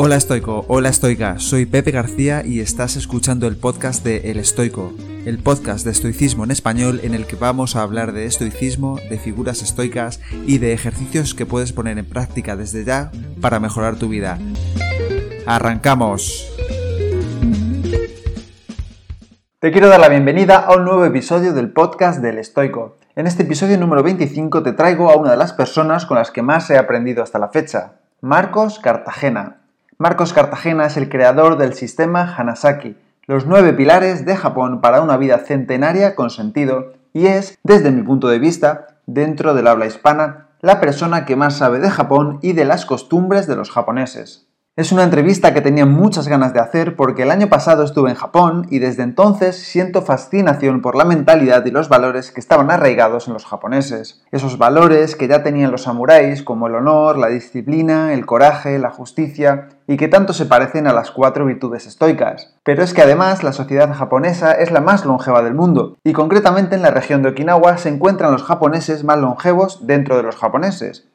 Hola estoico, hola estoica, soy Pepe García y estás escuchando el podcast de El Estoico, el podcast de estoicismo en español en el que vamos a hablar de estoicismo, de figuras estoicas y de ejercicios que puedes poner en práctica desde ya para mejorar tu vida. ¡Arrancamos! Te quiero dar la bienvenida a un nuevo episodio del podcast del Estoico. En este episodio número 25 te traigo a una de las personas con las que más he aprendido hasta la fecha, Marcos Cartagena. Marcos Cartagena es el creador del sistema Hanasaki, los nueve pilares de Japón para una vida centenaria con sentido, y es, desde mi punto de vista, dentro del habla hispana, la persona que más sabe de Japón y de las costumbres de los japoneses. Es una entrevista que tenía muchas ganas de hacer porque el año pasado estuve en Japón y desde entonces siento fascinación por la mentalidad y los valores que estaban arraigados en los japoneses. Esos valores que ya tenían los samuráis como el honor, la disciplina, el coraje, la justicia y que tanto se parecen a las cuatro virtudes estoicas. Pero es que además la sociedad japonesa es la más longeva del mundo y concretamente en la región de Okinawa se encuentran los japoneses más longevos dentro de los japoneses.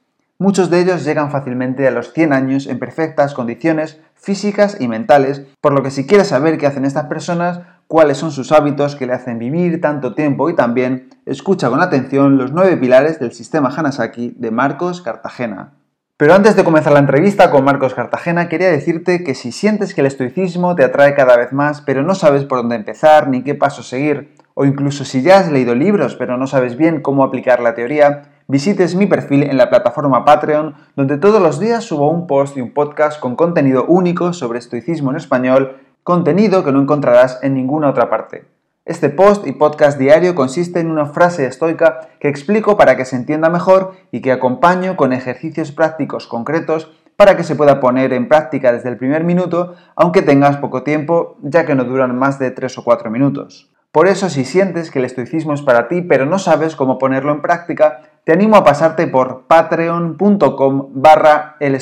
Muchos de ellos llegan fácilmente a los 100 años en perfectas condiciones físicas y mentales, por lo que si quieres saber qué hacen estas personas, cuáles son sus hábitos que le hacen vivir tanto tiempo y también, escucha con atención los nueve pilares del sistema Hanasaki de Marcos Cartagena. Pero antes de comenzar la entrevista con Marcos Cartagena, quería decirte que si sientes que el estoicismo te atrae cada vez más, pero no sabes por dónde empezar ni qué paso seguir, o incluso si ya has leído libros pero no sabes bien cómo aplicar la teoría, visites mi perfil en la plataforma Patreon, donde todos los días subo un post y un podcast con contenido único sobre estoicismo en español, contenido que no encontrarás en ninguna otra parte. Este post y podcast diario consiste en una frase estoica que explico para que se entienda mejor y que acompaño con ejercicios prácticos concretos para que se pueda poner en práctica desde el primer minuto, aunque tengas poco tiempo, ya que no duran más de 3 o 4 minutos. Por eso, si sientes que el estoicismo es para ti, pero no sabes cómo ponerlo en práctica, te animo a pasarte por patreon.com barra el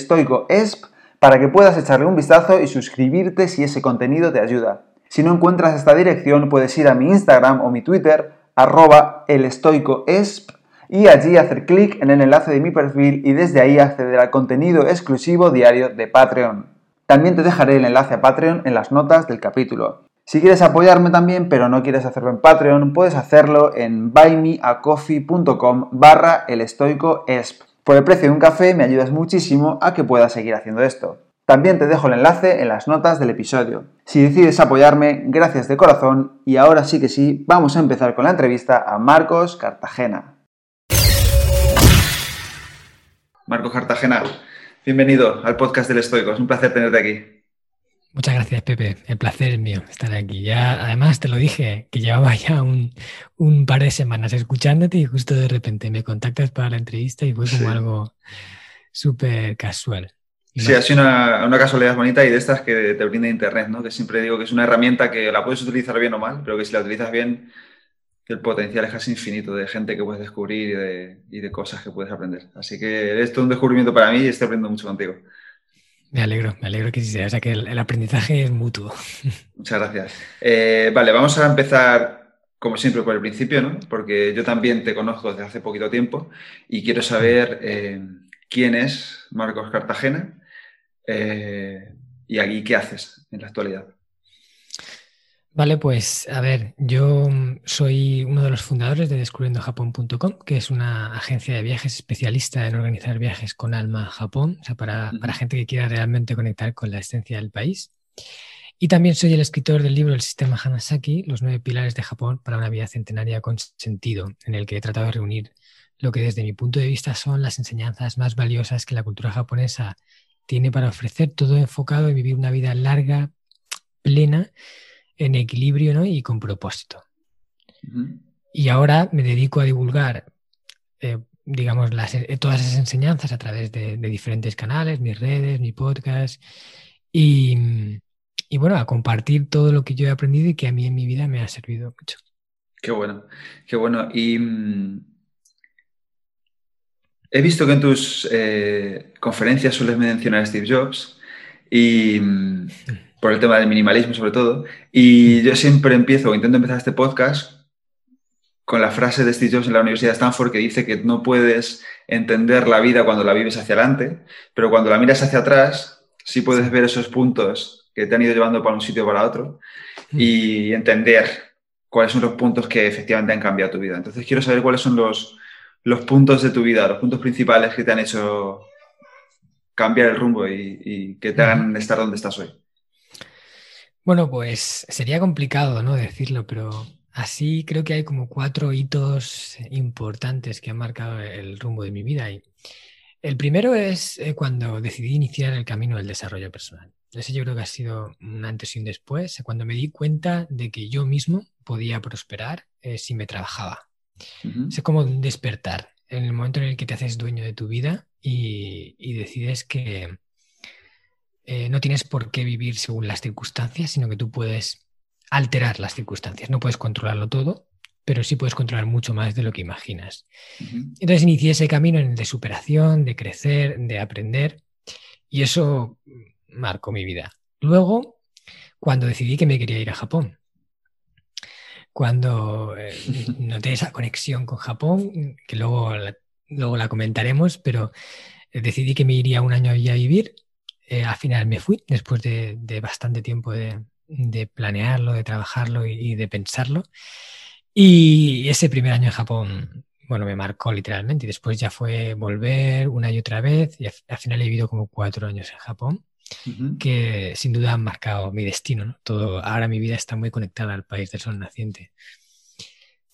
para que puedas echarle un vistazo y suscribirte si ese contenido te ayuda. Si no encuentras esta dirección, puedes ir a mi Instagram o mi Twitter, arroba elestoicoesp, y allí hacer clic en el enlace de mi perfil y desde ahí acceder al contenido exclusivo diario de Patreon. También te dejaré el enlace a Patreon en las notas del capítulo. Si quieres apoyarme también, pero no quieres hacerlo en Patreon, puedes hacerlo en buymeacoffee.com barra el Por el precio de un café me ayudas muchísimo a que pueda seguir haciendo esto. También te dejo el enlace en las notas del episodio. Si decides apoyarme, gracias de corazón y ahora sí que sí, vamos a empezar con la entrevista a Marcos Cartagena. Marcos Cartagena, bienvenido al podcast del Estoico, es un placer tenerte aquí. Muchas gracias, Pepe. El placer es mío estar aquí. Ya, además, te lo dije, que llevaba ya un, par de semanas escuchándote y justo de repente me contactas para la entrevista y fue como algo súper casual. sí, ha sido una, una, casualidad bonita y de estas que te brinda Internet, ¿no? Que siempre digo que es una herramienta que la puedes utilizar bien o mal, pero que si la utilizas bien, el potencial es casi infinito de gente que puedes descubrir y de, y de cosas que puedes aprender. Así que esto es un descubrimiento para mí y estoy aprendiendo mucho contigo. Me alegro, me alegro que sí sea, o sea que el, aprendizaje es mutuo. Muchas gracias. Eh, vale, vamos a empezar, como siempre, por el principio, ¿no? Porque yo también te conozco desde hace poquito tiempo y quiero saber eh, quién es Marcos Cartagena eh, y aquí qué haces en la actualidad. Vale, pues a ver, yo soy uno de los fundadores de descubriendojapón.com, que es una agencia de viajes especialista en organizar viajes con alma a Japón, o sea, para, para gente que quiera realmente conectar con la esencia del país. Y también soy el escritor del libro El sistema Hanasaki, los nueve pilares de Japón para una vida centenaria con sentido, en el que he tratado de reunir lo que desde mi punto de vista son las enseñanzas más valiosas que la cultura japonesa tiene para ofrecer, todo enfocado en vivir una vida larga, plena, en equilibrio y con propósito. Y ahora me dedico a divulgar, eh, digamos, eh, todas esas enseñanzas a través de, diferentes canales, mis redes, mi podcast, y, bueno, a compartir todo lo que yo he aprendido y que a mí en mi vida me ha servido mucho. Qué bueno, qué bueno. Y mm, he visto que en tus eh, conferencias sueles mencionar a Steve Jobs y... Mm, por el tema del minimalismo sobre todo. Y yo siempre empiezo, o intento empezar este podcast con la frase de Steve Jobs en la Universidad de Stanford que dice que no puedes entender la vida cuando la vives hacia adelante, pero cuando la miras hacia atrás sí puedes ver esos puntos que te han ido llevando para un sitio o para otro y entender cuáles son los puntos que efectivamente han cambiado tu vida. Entonces quiero saber cuáles son los, los puntos de tu vida, los puntos principales que te han hecho cambiar el rumbo y, que te hagan estar donde estás hoy. Bueno, pues sería complicado, ¿no? Decirlo, pero así creo que hay como cuatro hitos importantes que han marcado el rumbo de mi vida. Y el primero es eh, cuando decidí iniciar el camino del desarrollo personal. Ese yo creo que ha sido un antes y un después, cuando me di cuenta de que yo mismo podía prosperar eh, si me trabajaba. Es como despertar en el momento en el que te haces dueño de tu vida y, decides que eh, no tienes por qué vivir según las circunstancias, sino que tú puedes alterar las circunstancias. No puedes controlarlo todo, pero sí puedes controlar mucho más de lo que imaginas. Entonces inicié ese camino en el de superación, de crecer, de aprender, y eso marcó mi vida. Luego, cuando decidí que me quería ir a Japón, cuando eh, noté esa conexión con Japón, que luego la, luego la comentaremos, pero eh, decidí que me iría un año allí a vivir. Eh, al final me fui, después de, bastante tiempo de, planearlo, de trabajarlo y, de pensarlo. Y ese primer año en Japón, bueno, me marcó literalmente. Y después ya fue volver una y otra vez. Y al final he vivido como cuatro años en Japón que sin duda han marcado mi destino. Todo, ahora mi vida está muy conectada al país del sol naciente.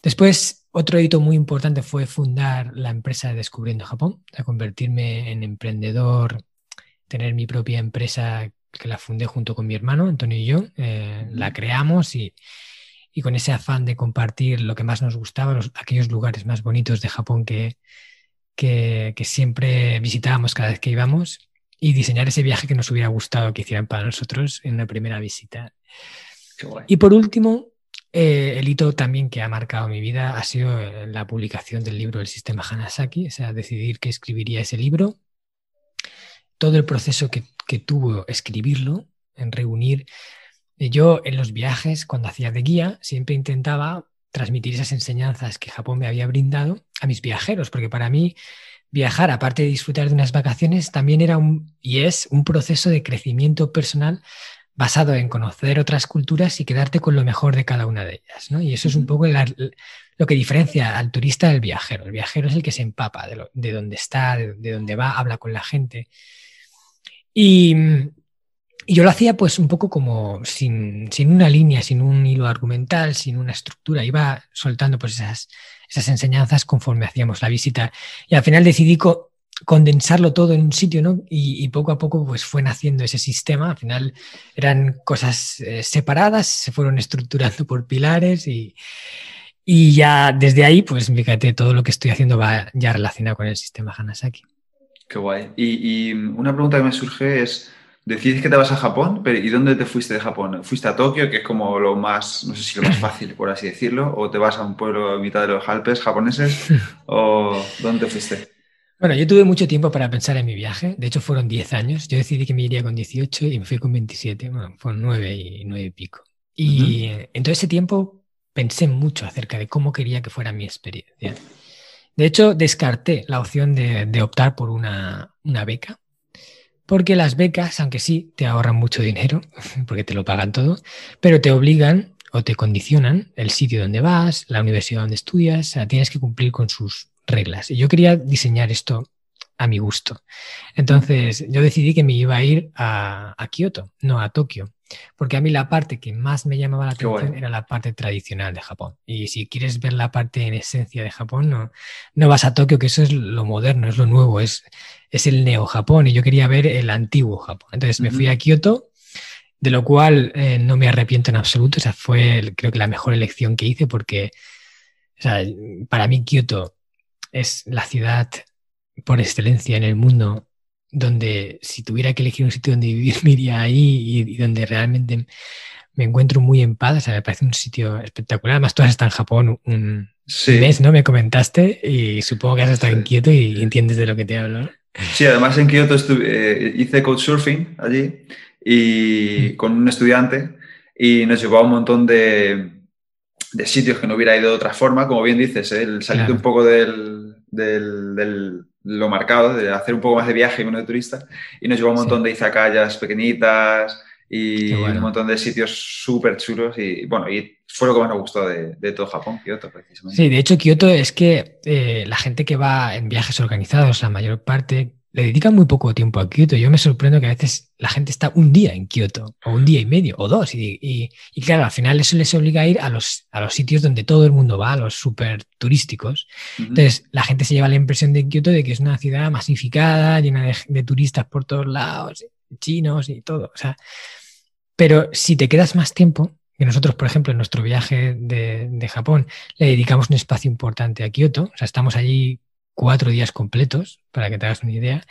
Después, otro hito muy importante fue fundar la empresa Descubriendo Japón, a convertirme en emprendedor, tener mi propia empresa que la fundé junto con mi hermano, Antonio y yo. Eh, la creamos y, y, con ese afán de compartir lo que más nos gustaba, los, aquellos lugares más bonitos de Japón que, que, que siempre visitábamos cada vez que íbamos y diseñar ese viaje que nos hubiera gustado que hicieran para nosotros en la primera visita. Y por último, eh, el hito también que ha marcado mi vida ha sido eh, la publicación del libro El sistema Hanasaki, o sea, decidir que escribiría ese libro, todo el proceso que, que tuvo escribirlo, en reunir. Eh, yo en los viajes, cuando hacía de guía, siempre intentaba transmitir esas enseñanzas que Japón me había brindado a mis viajeros, porque para mí viajar, aparte de disfrutar de unas vacaciones, también era un, y es un proceso de crecimiento personal basado en conocer otras culturas y quedarte con lo mejor de cada una de ellas. ¿no? Y eso es un poco lo que diferencia al turista del viajero. El viajero es el que se empapa de, de dónde está, de, de, dónde va, habla con la gente. Y, yo lo hacía pues un poco como sin, sin, una línea, sin un hilo argumental, sin una estructura. Iba soltando pues esas, esas enseñanzas conforme hacíamos la visita. Y al final decidí condensarlo todo en un sitio, ¿no? Y, poco a poco pues fue naciendo ese sistema. Al final eran cosas eh, separadas, se fueron estructurando por pilares y, y ya desde ahí, pues fíjate, todo lo que estoy haciendo va ya relacionado con el sistema Hanasaki. Qué guay. y una pregunta que me surge es Decides que te vas a Japón, pero ¿y dónde te fuiste de Japón? ¿Fuiste a Tokio, que es como lo más, no sé si lo más fácil, por así decirlo? ¿O te vas a un pueblo a mitad de los Alpes japoneses? ¿O dónde fuiste? Bueno, yo tuve mucho tiempo para pensar en mi viaje. De hecho, fueron 10 años. Yo decidí que me iría con 18 y me fui con 27. Bueno, fueron 9 y 9 y pico. Y en todo ese tiempo pensé mucho acerca de cómo quería que fuera mi experiencia. De hecho, descarté la opción de, optar por una, una beca porque las becas, aunque sí te ahorran mucho dinero, porque te lo pagan todo, pero te obligan o te condicionan el sitio donde vas, la universidad donde estudias, o sea, tienes que cumplir con sus reglas. Y yo quería diseñar esto a mi gusto. Entonces yo decidí que me iba a ir a, a Kioto, no a Tokio, porque a mí la parte que más me llamaba la atención era la parte tradicional de Japón. Y si quieres ver la parte en esencia de Japón, no, no vas a Tokio, que eso es lo moderno, es lo nuevo, es, es el neo-Japón y yo quería ver el antiguo Japón. Entonces me fui a Kioto, de lo cual eh, no me arrepiento en absoluto, o sea, fue creo que la mejor elección que hice porque o sea, para mí Kioto es la ciudad por excelencia en el mundo donde si tuviera que elegir un sitio donde vivir, me iría ahí y, donde realmente me encuentro muy en paz. O sea, me parece un sitio espectacular. Además, tú has estado en Japón un mes, ¿no? Me comentaste y supongo que has estado en Kioto y entiendes de lo que te hablo. Sí, además en Kioto eh, hice couchsurfing allí y mm. con un estudiante y nos llevó a un montón de, de, sitios que no hubiera ido de otra forma, como bien dices, el salir un poco del, del, lo marcado, de hacer un poco más de viaje y menos de turista. Y nos llevó un montón de izakayas pequeñitas y un montón de sitios súper chulos. Y bueno, y fue lo que más me gustó de, todo Japón, Kioto, precisamente. Sí, de hecho, Kioto es que eh, la gente que va en viajes organizados, la mayor parte, le dedican muy poco tiempo a Kioto. Yo me sorprendo que a veces la gente está un día en Kioto, o un día y medio, o dos. Y, claro, al final eso les obliga a ir a los, a los sitios donde todo el mundo va, a los súper turísticos. Entonces, la gente se lleva la impresión de Kioto de que es una ciudad masificada, llena de, turistas por todos lados, chinos y todo. O sea, pero si te quedas más tiempo, que nosotros, por ejemplo, en nuestro viaje de, de Japón, le dedicamos un espacio importante a Kioto, o sea, estamos allí cuatro días completos, para que te hagas una idea.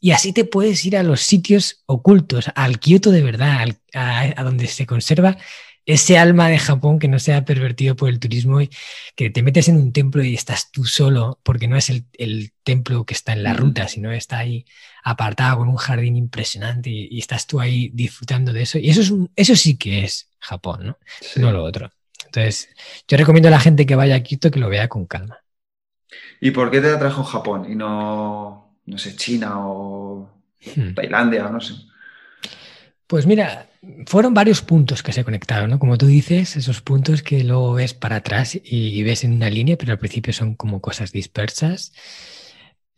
Y así te puedes ir a los sitios ocultos, al Kioto de verdad, a, donde se conserva ese alma de Japón que no sea pervertido por el turismo y que te metes en un templo y estás tú solo, porque no es el, templo que está en la ruta, sino está ahí apartado con un jardín impresionante y, estás tú ahí disfrutando de eso. Y eso, es eso sí que es Japón, ¿no? No lo otro. Entonces, yo recomiendo a la gente que vaya a Kioto que lo vea con calma. ¿Y por qué te atrajo Japón y no, no sé, China o hmm. Tailandia o no sé? Pues mira, fueron varios puntos que se conectaron, ¿no? Como tú dices, esos puntos que luego ves para atrás y ves en una línea, pero al principio son como cosas dispersas.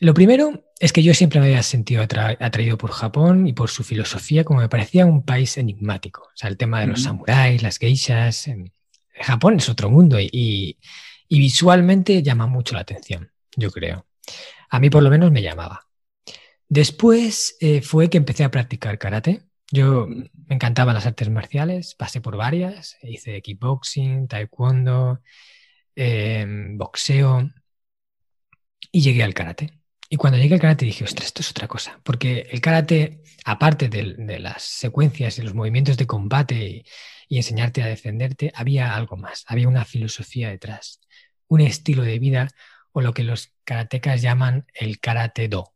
Lo primero es que yo siempre me había sentido atraído por Japón y por su filosofía, como me parecía un país enigmático. O sea, el tema de los samuráis, las geishas. Japón es otro mundo y, y visualmente llama mucho la atención, yo creo. A mí por lo menos me llamaba. Después eh, fue que empecé a practicar karate. Yo me encantaban las artes marciales, pasé por varias, hice kickboxing, taekwondo, em, boxeo y llegué al karate. Y cuando llegué al karate dije, ostras, esto es otra cosa, porque el karate, aparte de, de las secuencias y los movimientos de combate y enseñarte a defenderte, había algo más, había una filosofía detrás un estilo de vida o lo que los karatecas llaman el karate do.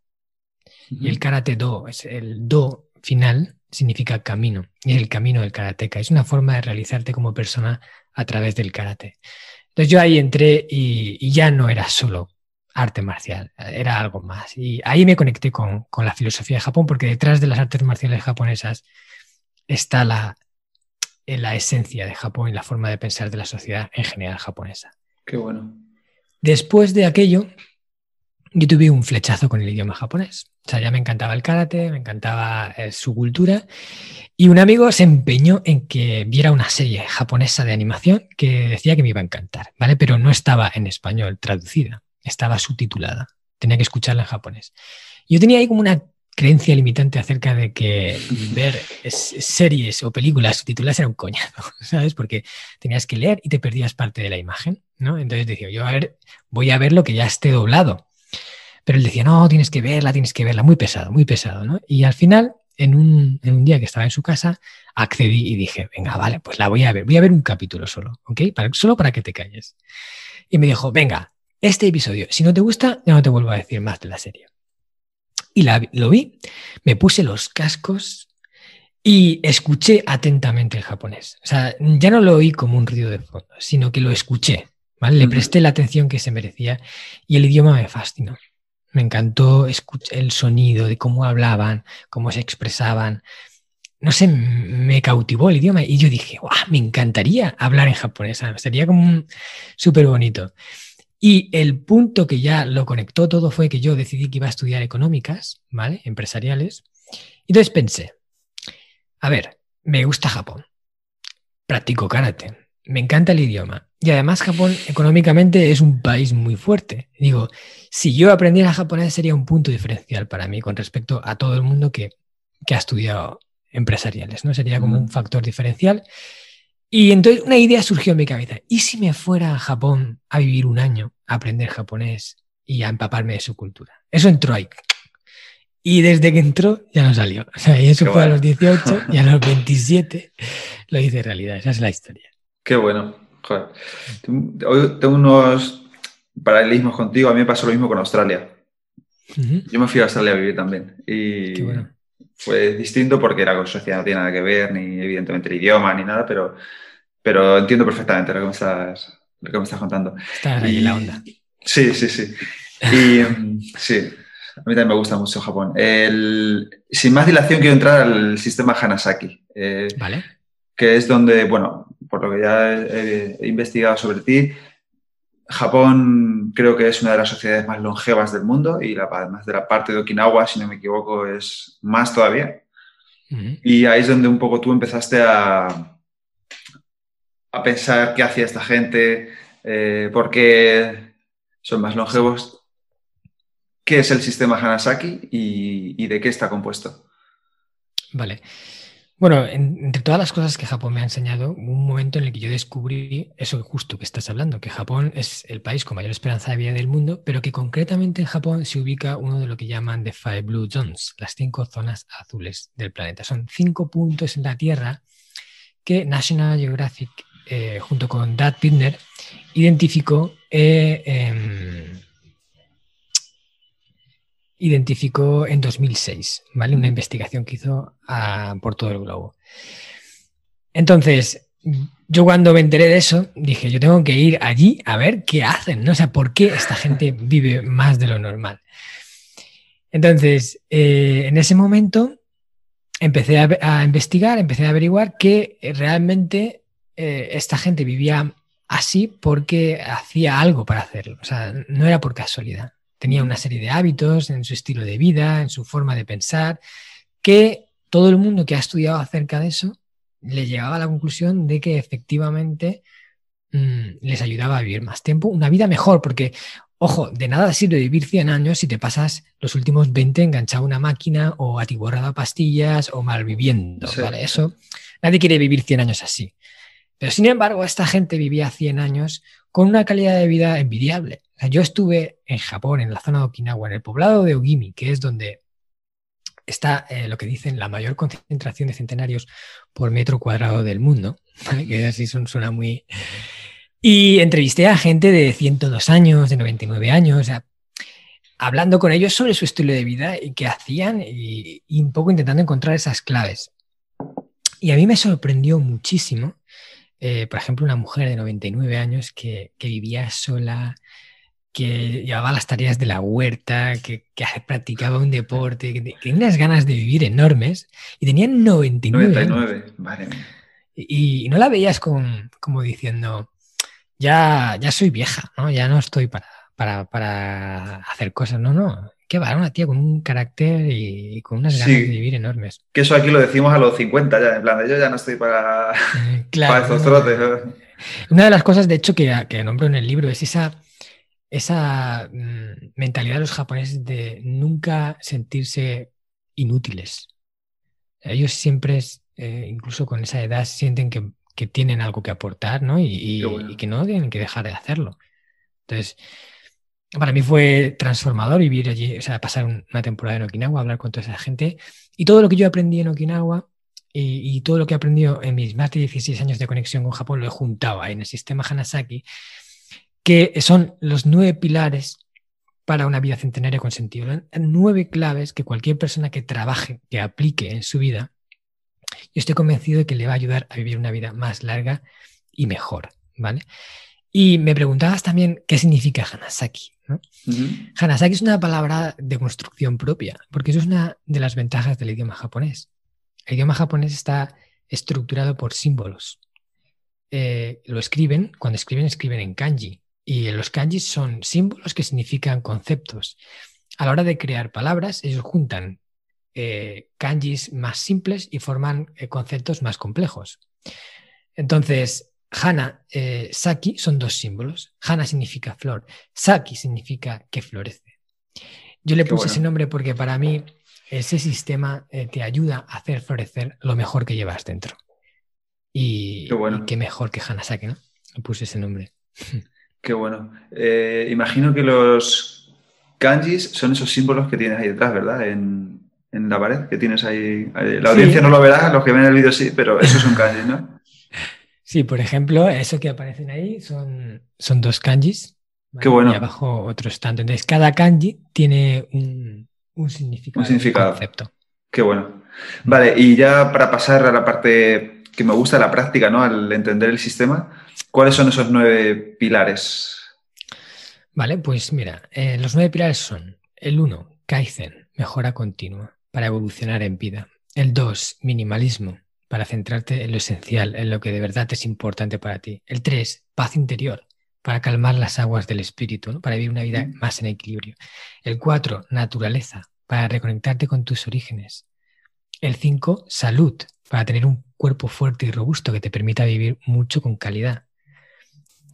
Y el karate do es el do final significa camino y es el camino del karateka. Es una forma de realizarte como persona a través del karate. Entonces yo ahí entré y, ya no era solo arte marcial, era algo más. Y ahí me conecté con, con, la filosofía de Japón porque detrás de las artes marciales japonesas está la, la esencia de Japón y la forma de pensar de la sociedad en general japonesa. Qué bueno. Después de aquello, yo tuve un flechazo con el idioma japonés. O sea, ya me encantaba el karate, me encantaba eh, su cultura. Y un amigo se empeñó en que viera una serie japonesa de animación que decía que me iba a encantar, ¿vale? Pero no estaba en español traducida, estaba subtitulada. Tenía que escucharla en japonés. Yo tenía ahí como una creencia limitante acerca de que ver series o películas subtituladas era un coñazo, ¿sabes? Porque tenías que leer y te perdías parte de la imagen, Entonces decía, yo a ver, voy a ver lo que ya esté doblado. Pero él decía, no, tienes que verla, tienes que verla, muy pesado, muy pesado, ¿no? Y al final, en un, día que estaba en su casa, accedí y dije, venga, vale, pues la voy a ver, voy a ver un capítulo solo, ¿ok? Solo para que te calles. Y me dijo, venga, este episodio, si no te gusta, ya no te vuelvo a decir más de la serie. Y lo vi, me puse los cascos y escuché atentamente el japonés. O sea, ya no lo oí como un ruido de fondo, sino que lo escuché. ¿Vale? Le presté la atención que se merecía y el idioma me fascinó. Me encantó escuchar el sonido de cómo hablaban, cómo se expresaban. No sé, me cautivó el idioma y yo dije, me encantaría hablar en japonés. Sería como súper bonito. Y el punto que ya lo conectó todo fue que yo decidí que iba a estudiar económicas, ¿vale? Empresariales. Y entonces pensé, a ver, me gusta Japón, practico karate, me encanta el idioma. Y además Japón económicamente es un país muy fuerte. Digo, si yo aprendiera japonés sería un punto diferencial para mí con respecto a todo el mundo que, que ha estudiado empresariales, ¿no? Sería como un factor diferencial. Y entonces una idea surgió en mi cabeza. ¿Y si me fuera a Japón a vivir un año, a aprender japonés y a empaparme de su cultura? Eso entró ahí. Y desde que entró ya no salió. O sea, y eso fue a los 18 y a los 27 lo hice realidad. Esa es la historia. Qué bueno. Joder. Hoy tengo unos paralelismos contigo. A mí me pasó lo mismo con Australia. Yo me fui a Australia a vivir también. Y Qué bueno. fue distinto porque era con sociedad, no tiene nada que ver, ni evidentemente el idioma, ni nada, pero pero entiendo perfectamente lo que me estás, lo que me estás contando. Está ahí la onda. Sí, sí, sí. Y sí, a mí también me gusta mucho Japón. sin más dilación, quiero entrar al sistema Hanasaki. Eh, vale. Que es donde, bueno, por lo que ya he, investigado sobre ti, Japón creo que es una de las sociedades más longevas del mundo y la, además de la parte de Okinawa, si no me equivoco, es más todavía. Y ahí es donde un poco tú empezaste a, a pensar qué hacía esta gente, eh, por qué son más longevos qué es el sistema Hanasaki y, de qué está compuesto. Vale. Bueno, entre todas las cosas que Japón me ha enseñado, un momento en el que yo descubrí eso justo que estás hablando, que Japón es el país con mayor esperanza de vida del mundo, pero que concretamente en Japón se ubica uno de lo que llaman the Five Blue Zones, las cinco zonas azules del planeta. Son cinco puntos en la Tierra que National Geographic, eh, junto con Dad Pittner, identificó eh, em, identificó en 2006, ¿vale? Una investigación que hizo ah, por todo el globo. Entonces, yo cuando me enteré de eso, dije, yo tengo que ir allí a ver qué hacen, ¿no? O sea, ¿por qué esta gente vive más de lo normal? Entonces, eh, en ese momento empecé a, investigar, empecé a averiguar que realmente eh, esta gente vivía así porque hacía algo para hacerlo, o sea, no era por casualidad tenía una serie de hábitos en su estilo de vida, en su forma de pensar, que todo el mundo que ha estudiado acerca de eso le llegaba a la conclusión de que efectivamente mm, les ayudaba a vivir más tiempo, una vida mejor, porque, ojo, de nada sirve vivir 100 años si te pasas los últimos 20 enganchado a una máquina o atiborrado a pastillas o malviviendo, ¿vale? Eso, nadie quiere vivir 100 años así. Pero sin embargo, esta gente vivía 100 años con una calidad de vida envidiable. Yo estuve en Japón, en la zona de Okinawa, en el poblado de Ogimi, que es donde está eh, lo que dicen la mayor concentración de centenarios por metro cuadrado del mundo, que así suena muy... Y entrevisté a gente de 102 años, de 99 años, hablando con ellos sobre su estilo de vida y qué hacían y, un poco intentando encontrar esas claves. Y a mí me sorprendió muchísimo eh, por ejemplo, una mujer de 99 años que, vivía sola, que llevaba las tareas de la huerta, que, practicaba un deporte, que, tenía unas ganas de vivir enormes y tenía 99. 99, vale. Y, no la veías como diciendo, ya, ya soy vieja, ¿no? ya no estoy para, para, para hacer cosas, no, no. Qué va, una tía con un carácter y, con unas ganas de vivir enormes. Que eso aquí lo decimos a los 50 ya, en plan, yo ya no estoy para, eh, estos trotes. Una de las cosas, de hecho, que, que nombro en el libro es esa, esa mm, mentalidad de los japoneses de nunca sentirse inútiles. Ellos siempre, eh, incluso con esa edad, sienten que, tienen algo que aportar, ¿no? Y, y, que no tienen que dejar de hacerlo. Entonces, para mí fue transformador vivir allí, o sea, pasar una temporada en Okinawa, hablar con toda esa gente. Y todo lo que yo aprendí en Okinawa y, todo lo que he aprendido en mis más de 16 años de conexión con Japón lo he juntado ahí en el sistema Hanasaki, que son los nueve pilares para una vida centenaria con sentido. Nueve claves que cualquier persona que trabaje, que aplique en su vida, yo estoy convencido de que le va a ayudar a vivir una vida más larga y mejor, ¿vale? Y me preguntabas también qué significa Hanasaki. Hanasaki es una palabra de construcción propia, porque eso es una de las ventajas del idioma japonés. El idioma japonés está estructurado por símbolos. Eh, lo escriben, cuando escriben, escriben en kanji. Y los kanjis son símbolos que significan conceptos. A la hora de crear palabras, ellos juntan eh, kanjis más simples y forman eh, conceptos más complejos. Entonces, Hana, eh, Saki son dos símbolos. Hana significa flor, Saki significa que florece. Yo le puse ese nombre porque para mí ese sistema eh, te ayuda a hacer florecer lo mejor que llevas dentro. Y qué, mejor que Hana Saki, ¿no? Le puse ese nombre. Qué bueno. Eh, imagino que los kanjis son esos símbolos que tienes ahí detrás, ¿verdad? En, la pared que tienes ahí. La audiencia no lo verá, los que ven el vídeo sí, pero esos son kanjis, ¿no? Sí, por ejemplo, eso que aparecen ahí son, son dos kanjis. Qué bueno. Y abajo otros tanto. Entonces, cada kanji tiene un, significado. Un significado. concepto. Qué bueno. Vale, y ya para pasar a la parte que me gusta, la práctica, ¿no? Al entender el sistema, ¿cuáles son esos nueve pilares? Vale, pues mira, eh, los nueve pilares son el 1, Kaizen, mejora continua, para evolucionar en vida. El 2, minimalismo, para centrarte en lo esencial, en lo que de verdad es importante para ti. El 3, paz interior, para calmar las aguas del espíritu, para vivir una vida más en equilibrio. El 4, naturaleza, para reconectarte con tus orígenes. El 5, salud, para tener un cuerpo fuerte y robusto que te permita vivir mucho con calidad.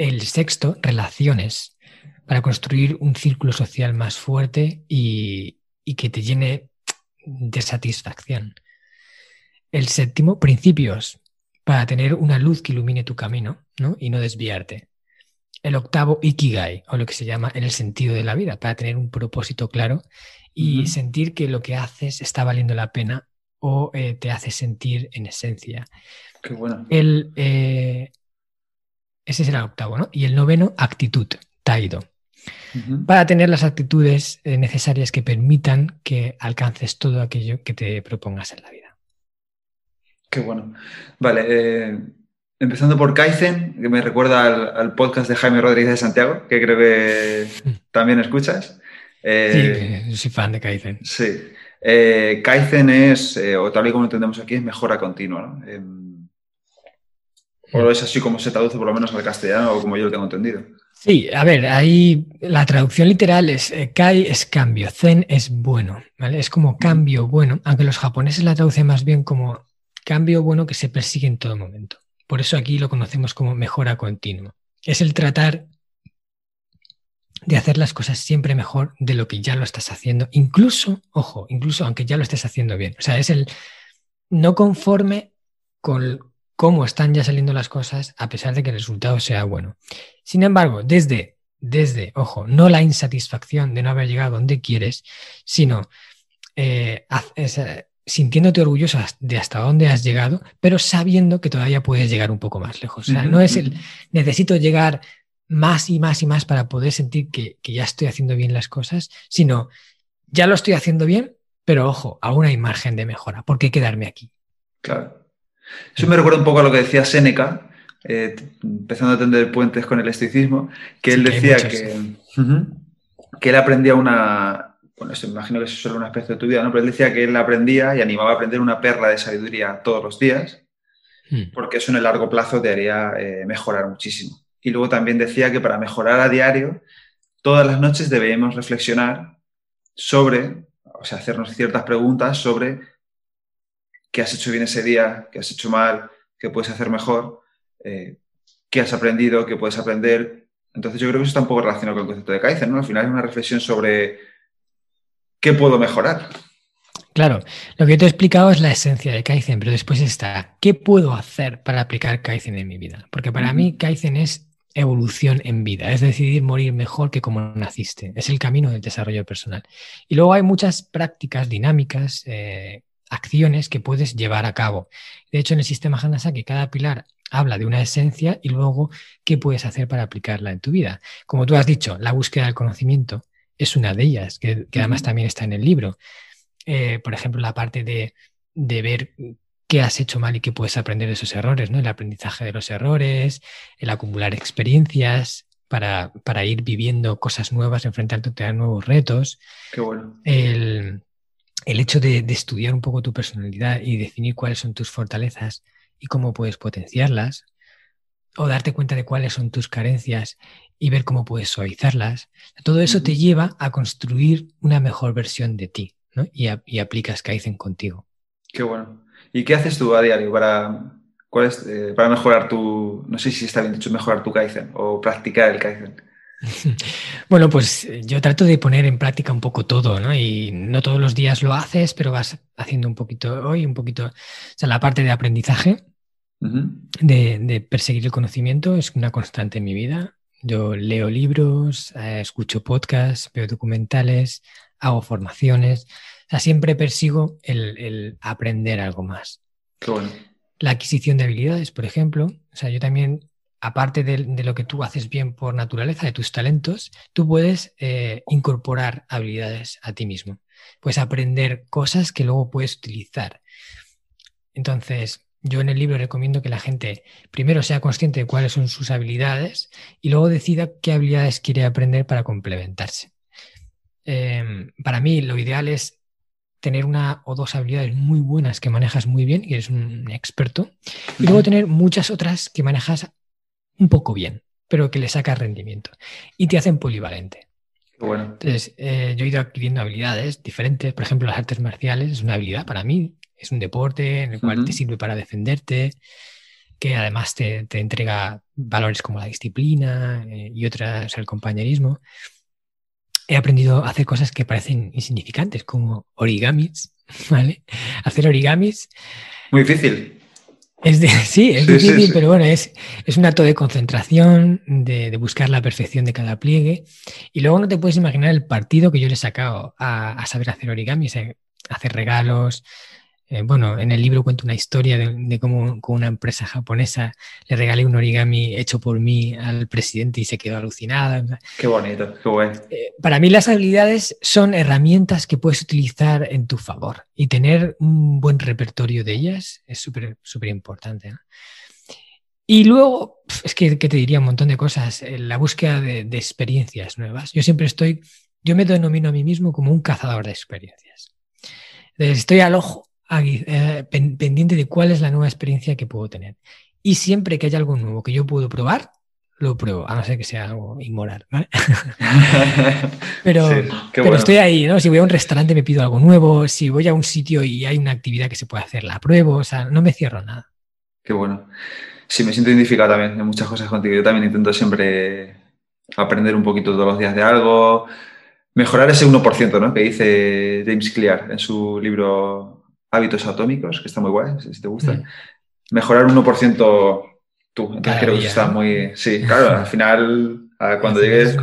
El sexto, relaciones, para construir un círculo social más fuerte y, que te llene de satisfacción. El séptimo, principios, para tener una luz que ilumine tu camino y no desviarte. El octavo, ikigai, o lo que se llama el sentido de la vida, para tener un propósito claro y sentir que lo que haces está valiendo la pena o eh, te hace sentir en esencia. Qué bueno. El, eh, ese será el octavo, ¿no? Y el noveno, actitud, taido, para tener las actitudes eh, necesarias que permitan que alcances todo aquello que te propongas en la vida. Qué bueno. Vale, eh, empezando por Kaizen, que me recuerda al, podcast de Jaime Rodríguez de Santiago, que creo que también escuchas. Eh, sí, soy fan de Kaizen. Sí. Kaizen es, o tal y como entendemos aquí, es mejora continua. ¿no? O es así como se traduce por lo menos al castellano o como yo lo tengo entendido. Sí, a ver, ahí la traducción literal es eh, Kai es cambio, Zen es bueno, ¿vale? Es como cambio bueno, aunque los japoneses la traducen más bien como cambio bueno que se persigue en todo momento. Por eso aquí lo conocemos como mejora continua. Es el tratar de hacer las cosas siempre mejor de lo que ya lo estás haciendo, incluso, ojo, incluso aunque ya lo estés haciendo bien. O sea, es el no conforme con, cómo están ya saliendo las cosas a pesar de que el resultado sea bueno. Sin embargo, desde, desde, ojo, no la insatisfacción de no haber llegado donde quieres, sino eh, eh, sintiéndote orgulloso de hasta dónde has llegado, pero sabiendo que todavía puedes llegar un poco más lejos. O sea, no es el necesito llegar más y más y más para poder sentir que, que ya estoy haciendo bien las cosas, sino ya lo estoy haciendo bien, pero ojo, aún hay margen de mejora. ¿Por qué quedarme aquí? Claro. Eso me recuerda un poco a lo que decía Séneca, eh, empezando a tender puentes con el estoicismo, que él decía que, que él aprendía una, bueno, me imagino que eso es solo una especie de tu vida, ¿no? pero él decía que él aprendía y animaba a aprender una perla de sabiduría todos los días, hmm. porque eso en el largo plazo te haría eh, mejorar muchísimo. Y luego también decía que para mejorar a diario, todas las noches debemos reflexionar sobre, o sea, hacernos ciertas preguntas sobre qué has hecho bien ese día, qué has hecho mal, qué puedes hacer mejor, eh, qué has aprendido, qué puedes aprender. Entonces yo creo que eso está un poco relacionado con el concepto de Kaizen, ¿no? Al final es una reflexión sobre qué puedo mejorar. Claro, lo que te he explicado es la esencia de Kaizen, pero después está, ¿qué puedo hacer para aplicar Kaizen en mi vida? Porque para mí Kaizen es evolución en vida, es decidir morir mejor que como naciste, es el camino del desarrollo personal. Y luego hay muchas prácticas dinámicas, eh, acciones que puedes llevar a cabo. De hecho, en el sistema Hanasaki, cada pilar habla de una esencia y luego qué puedes hacer para aplicarla en tu vida. Como tú has dicho, la búsqueda del conocimiento es una de ellas, que, además también está en el libro. Eh, por ejemplo, la parte de, ver qué has hecho mal y qué puedes aprender de esos errores, ¿no? El aprendizaje de los errores, el acumular experiencias para, para ir viviendo cosas nuevas, enfrentarte a nuevos retos. Qué bueno. El hecho de, estudiar un poco tu personalidad y definir cuáles son tus fortalezas y cómo puedes potenciarlas, o darte cuenta de cuáles son tus carencias y ver cómo puedes suavizarlas, todo eso te lleva a construir una mejor versión de ti y, aplicas Kaizen contigo. Qué bueno. ¿Y qué haces tú a diario para, eh, para mejorar tu, no sé si está bien dicho, mejorar tu Kaizen o practicar el Kaizen? Bueno, pues eh, yo trato de poner en práctica un poco todo, ¿no? Y no todos los días lo haces, pero vas haciendo un poquito hoy, un poquito, o sea, la parte de aprendizaje, de, perseguir el conocimiento es una constante en mi vida. Yo leo libros, eh, escucho podcasts, veo documentales, hago formaciones, o sea, siempre persigo el, el aprender algo más. Qué bueno. La adquisición de habilidades, por ejemplo, o sea, yo también aparte de, lo que tú haces bien por naturaleza, de tus talentos, tú puedes eh, incorporar habilidades a ti mismo. Puedes aprender cosas que luego puedes utilizar. Entonces, Yo en el libro recomiendo que la gente primero sea consciente de cuáles son sus habilidades y luego decida qué habilidades quiere aprender para complementarse. Em, para mí lo ideal es tener una o dos habilidades muy buenas que manejas muy bien y eres un experto, y luego tener muchas otras que manejas un poco bien, pero que le sacas rendimiento y te hacen polivalente. Bueno. Entonces, eh, yo he ido adquiriendo habilidades diferentes. Por ejemplo, las artes marciales es una habilidad para mí, es un deporte en el cual te sirve para defenderte, que además te, entrega valores como la disciplina eh, y otras, el compañerismo he aprendido a hacer cosas que parecen insignificantes, como origamis, ¿vale? Hacer origamis. Muy difícil. Es sí, es difícil, pero bueno, es, es un acto de concentración, de, buscar la perfección de cada pliegue. Y luego no te puedes imaginar el partido que yo le he sacado a, a saber hacer origamis, eh, hacer regalos, eh, bueno, en el libro cuento una historia de, cómo con una empresa japonesa le regalé un origami hecho por mí al presidente y se quedó alucinada. Qué bonito, qué bueno. Eh, para mí las habilidades son herramientas que puedes utilizar en tu favor y tener un buen repertorio de ellas es súper, súper importante. Y luego, es que, te diría un montón de cosas, eh, la búsqueda de, de experiencias nuevas. Yo siempre estoy, yo me denomino a mí mismo como un cazador de experiencias. Estoy al ojo eh, pendiente de cuál es la nueva experiencia que puedo tener. Y siempre que haya algo nuevo que yo puedo probar, lo pruebo, a no ser que sea algo inmoral, ¿vale? pero, pero estoy ahí, ¿no? Si voy a un restaurante me pido algo nuevo, si voy a un sitio y hay una actividad que se puede hacer, la pruebo, o sea, no me cierro nada. Qué bueno. Sí, me siento identificado también en muchas cosas contigo. Yo también intento siempre aprender un poquito todos los días de algo, mejorar ese 1%, ¿no? Que dice James Clear en su libro hábitos atómicos, que está muy guay, si te gusta. Mm. Mejorar un 1% tú. Entonces creo que está muy. Sí, claro, al final, cuando llegues.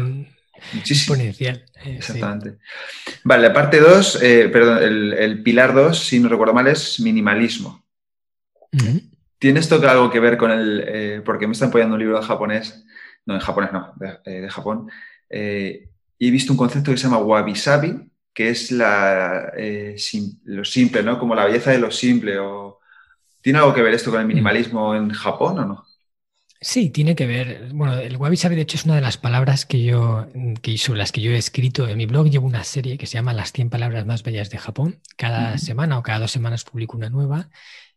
Muchísimo. Exponencial. Eh, Exactamente. Vale, la parte 2, eh, perdón, el, pilar 2, si no recuerdo mal, es minimalismo. ¿Tiene esto algo que ver con el. Eh, porque me están apoyando un libro de japonés, no, en japonés no, de, de Japón, y he visto un concepto que se llama wabi sabi, que es la, eh, lo simple, ¿no? Como la belleza de lo simple. O... ¿Tiene algo que ver esto con el minimalismo en Japón o no? Sí, tiene que ver. Bueno, el wabi sabi de hecho es una de las palabras que yo, que, sobre las que yo he escrito en mi blog. Llevo una serie que se llama Las 100 palabras más bellas de Japón. Cada semana o cada dos semanas publico una nueva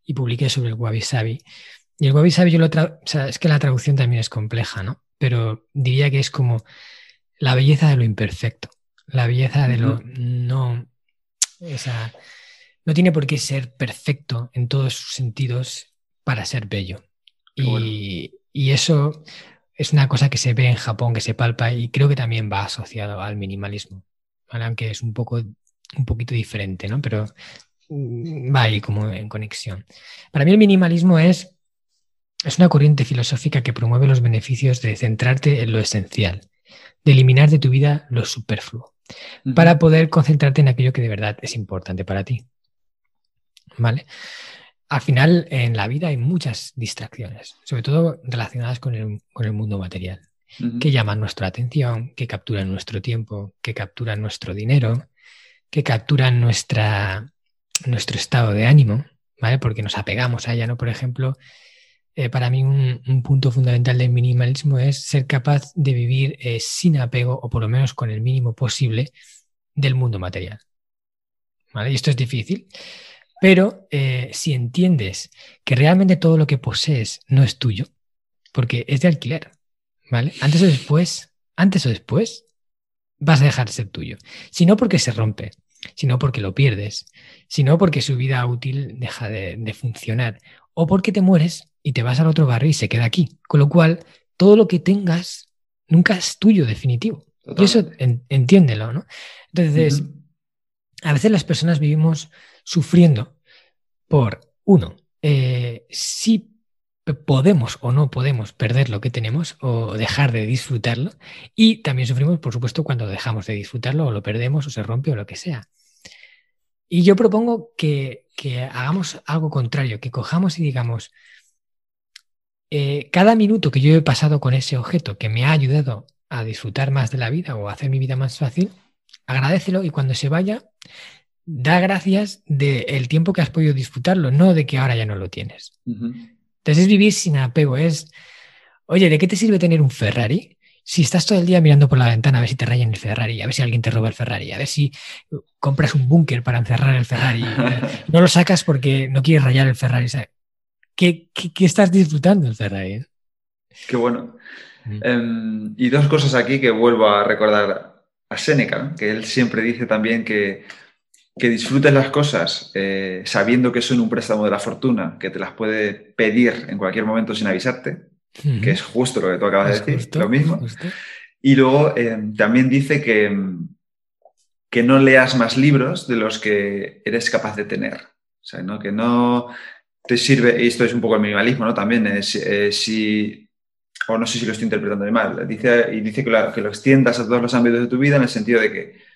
y publiqué sobre el wabi sabi. Y el wabi sabi yo lo o sea, es que la traducción también es compleja, ¿no? Pero diría que es como la belleza de lo imperfecto. La belleza de lo no, esa, no tiene por qué ser perfecto en todos sus sentidos para ser bello. Y, eso es una cosa que se ve en Japón, que se palpa y creo que también va asociado al minimalismo, aunque es un poco un poquito diferente, ¿no? Pero mm, va ahí como en conexión. Para mí el minimalismo es, es una corriente filosófica que promueve los beneficios de centrarte en lo esencial, de eliminar de tu vida lo superfluo para poder concentrarte en aquello que de verdad es importante para ti. ¿Vale? Al final, en la vida hay muchas distracciones, sobre todo relacionadas con el, mundo material, que llaman nuestra atención, que capturan nuestro tiempo, que capturan nuestro dinero, que capturan nuestra, nuestro estado de ánimo, ¿vale? Porque nos apegamos a ella, ¿no? Por ejemplo, eh, para mí un, punto fundamental del minimalismo es ser capaz de vivir eh, sin apego o por lo menos con el mínimo posible del mundo material. Y esto es difícil, pero eh, si entiendes que realmente todo lo que posees no es tuyo, porque es de alquiler, ¿vale? Antes o después, antes o después, vas a dejar de ser tuyo. Si no porque se rompe, sino porque lo pierdes, sino porque su vida útil deja de funcionar, o porque te mueres y te vas al otro barrio y se queda aquí. Con lo cual, todo lo que tengas nunca es tuyo definitivo. Y eso entiéndelo, ¿no? Entonces, a veces las personas vivimos sufriendo por, uno, eh, si podemos o no podemos perder lo que tenemos o dejar de disfrutarlo. Y también sufrimos, por supuesto, cuando dejamos de disfrutarlo o lo perdemos o se rompe o lo que sea. Y yo propongo que, que hagamos algo contrario, que cojamos y digamos, eh, cada minuto que yo he pasado con ese objeto que me ha ayudado a disfrutar más de la vida o a hacer mi vida más fácil, agradecelo y cuando se vaya, da gracias del tiempo que has podido disfrutarlo, no de que ahora ya no lo tienes. Entonces es vivir sin apego, es, oye, ¿de qué te sirve tener un Ferrari? Si estás todo el día mirando por la ventana a ver si te rayan el Ferrari, a ver si alguien te roba el Ferrari, a ver si compras un búnker para encerrar el Ferrari, no lo sacas porque no quieres rayar el Ferrari. ¿Qué, qué, estás disfrutando el Ferrari? Qué bueno. Mm. Em, y dos cosas aquí que vuelvo a recordar a Seneca, que él siempre dice también que que disfrutes las cosas eh, sabiendo que son un préstamo de la fortuna, que te las puede pedir en cualquier momento sin avisarte, que es justo lo que tú acabas de decir, lo mismo. Y luego eh, también dice que, que no leas más libros de los que eres capaz de tener. O sea, ¿no? que no te sirve, y esto es un poco el minimalismo, ¿no? También, es, eh, si, o no sé si lo estoy interpretando mal, dice, y dice que, que lo extiendas a todos los ámbitos de tu vida en el sentido de que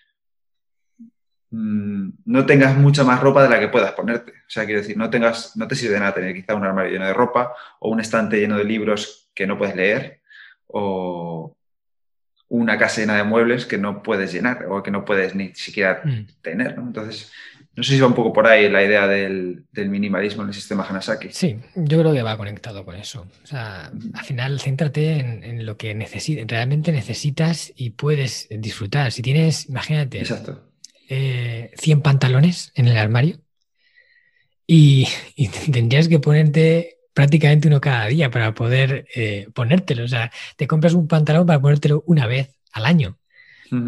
Mm, no tengas mucha más ropa de la que puedas ponerte. O sea, quiero decir, no, tengas, no te sirve de nada tener quizá un armario lleno de ropa o un estante lleno de libros que no puedes leer o una casa llena de muebles que no puedes llenar o que no puedes ni siquiera mm. tener. Entonces, no sé si va un poco por ahí la idea del, minimalismo en el sistema Hanasaki. Sí, yo creo que va conectado con eso. O sea, al final, céntrate en, lo que realmente necesitas y puedes disfrutar. Si tienes, imagínate, Exacto 100 eh, pantalones en el armario y, tendrías que ponerte prácticamente uno cada día para poder eh, ponértelo. O sea, te compras un pantalón para ponértelo una vez al año.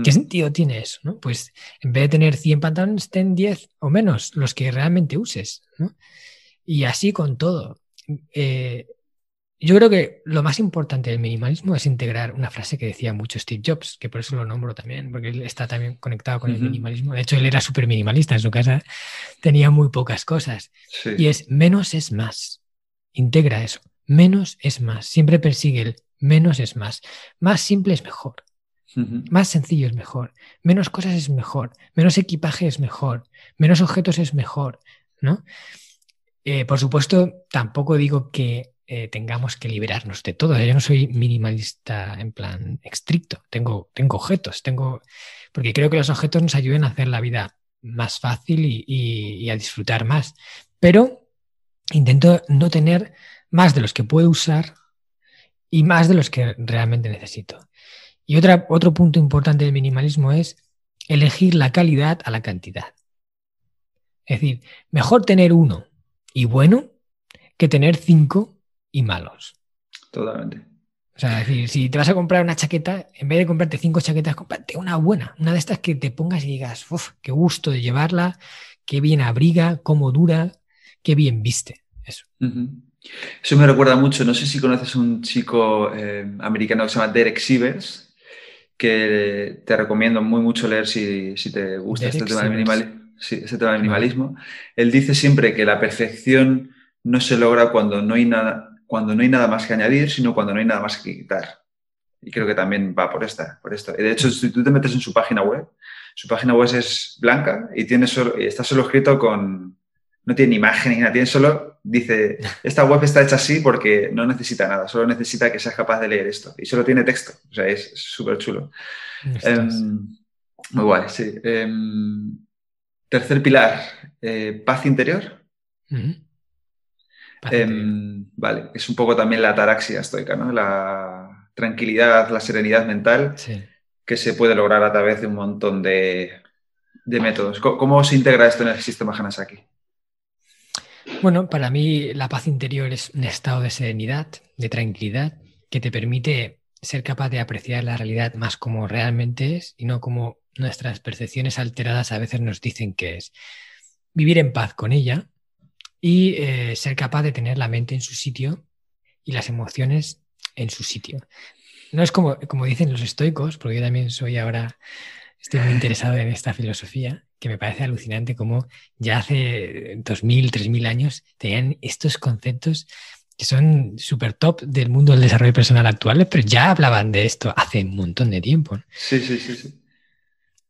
¿Qué sentido tiene eso? ¿no? Pues en vez de tener 100 pantalones, ten 10 o menos los que realmente uses. Y así con todo. Eh, yo creo que lo más importante del minimalismo es integrar una frase que decía mucho Steve Jobs, que por eso lo nombro también, porque él está también conectado con el minimalismo. De hecho, él era súper minimalista en su casa, tenía muy pocas cosas. Y es menos es más. Integra eso. Menos es más. Siempre persigue el menos es más. Más simple es mejor. Más sencillo es mejor. Menos cosas es mejor. Menos equipaje es mejor. Menos objetos es mejor. ¿no? Eh, por supuesto, tampoco digo que eh, tengamos que liberarnos de todo. Yo no soy minimalista en plan estricto. Tengo, tengo objetos, tengo. Porque creo que los objetos nos ayuden a hacer la vida más fácil y, a disfrutar más. Pero intento no tener más de los que puedo usar y más de los que realmente necesito. Y otra, otro punto importante del minimalismo es elegir la calidad a la cantidad. Es decir, mejor tener uno y bueno que tener cinco y malos. Totalmente. O sea, es decir, si te vas a comprar una chaqueta, en vez de comprarte cinco chaquetas, cómprate una buena, una de estas que te pongas y digas, uff, qué gusto de llevarla, qué bien abriga, cómo dura, qué bien viste. Eso. Eso me recuerda mucho, no sé si conoces un chico eh, americano que se llama Derek Sivers, que te recomiendo muy mucho leer si, te gusta este tema, del este tema del minimalismo. Él dice siempre que la perfección no se logra cuando no hay nada, cuando no hay nada más que añadir, sino cuando no hay nada más que quitar. Y creo que también va por, esta, por esto. De hecho, si tú te metes en su página web, su página web es blanca y, tiene solo, está solo escrito con... No tiene imagen ni nada, tiene solo... Dice, esta web está hecha así porque no necesita nada, solo necesita que seas capaz de leer esto. Y solo tiene texto. O sea, es súper chulo. Em, muy guay, sí. Em, tercer pilar, eh, paz interior. Em, vale, es un poco también la ataraxia estoica, ¿no? La tranquilidad, la serenidad mental que se puede lograr a través de un montón de, métodos. ¿Cómo, se integra esto en el sistema Hanasaki? Bueno, para mí la paz interior es un estado de serenidad, de tranquilidad, que te permite ser capaz de apreciar la realidad más como realmente es y no como nuestras percepciones alteradas a veces nos dicen que es. Vivir en paz con ella y eh, ser capaz de tener la mente en su sitio y las emociones en su sitio. No es como, como dicen los estoicos, porque yo también soy ahora, estoy muy interesado en esta filosofía, que me parece alucinante como ya hace 2000, 3000 años tenían estos conceptos que son súper top del mundo del desarrollo personal actual, pero ya hablaban de esto hace un montón de tiempo. Sí, sí, sí. sí.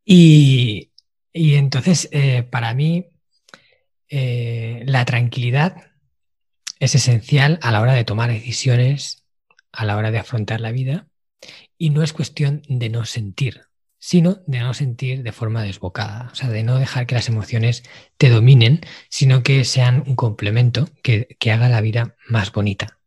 Y, y entonces, eh, para mí, eh, la tranquilidad es esencial a la hora de tomar decisiones, a la hora de afrontar la vida, y no es cuestión de no sentir, sino de no sentir de forma desbocada, o sea, de no dejar que las emociones te dominen, sino que sean un complemento que, haga la vida más bonita.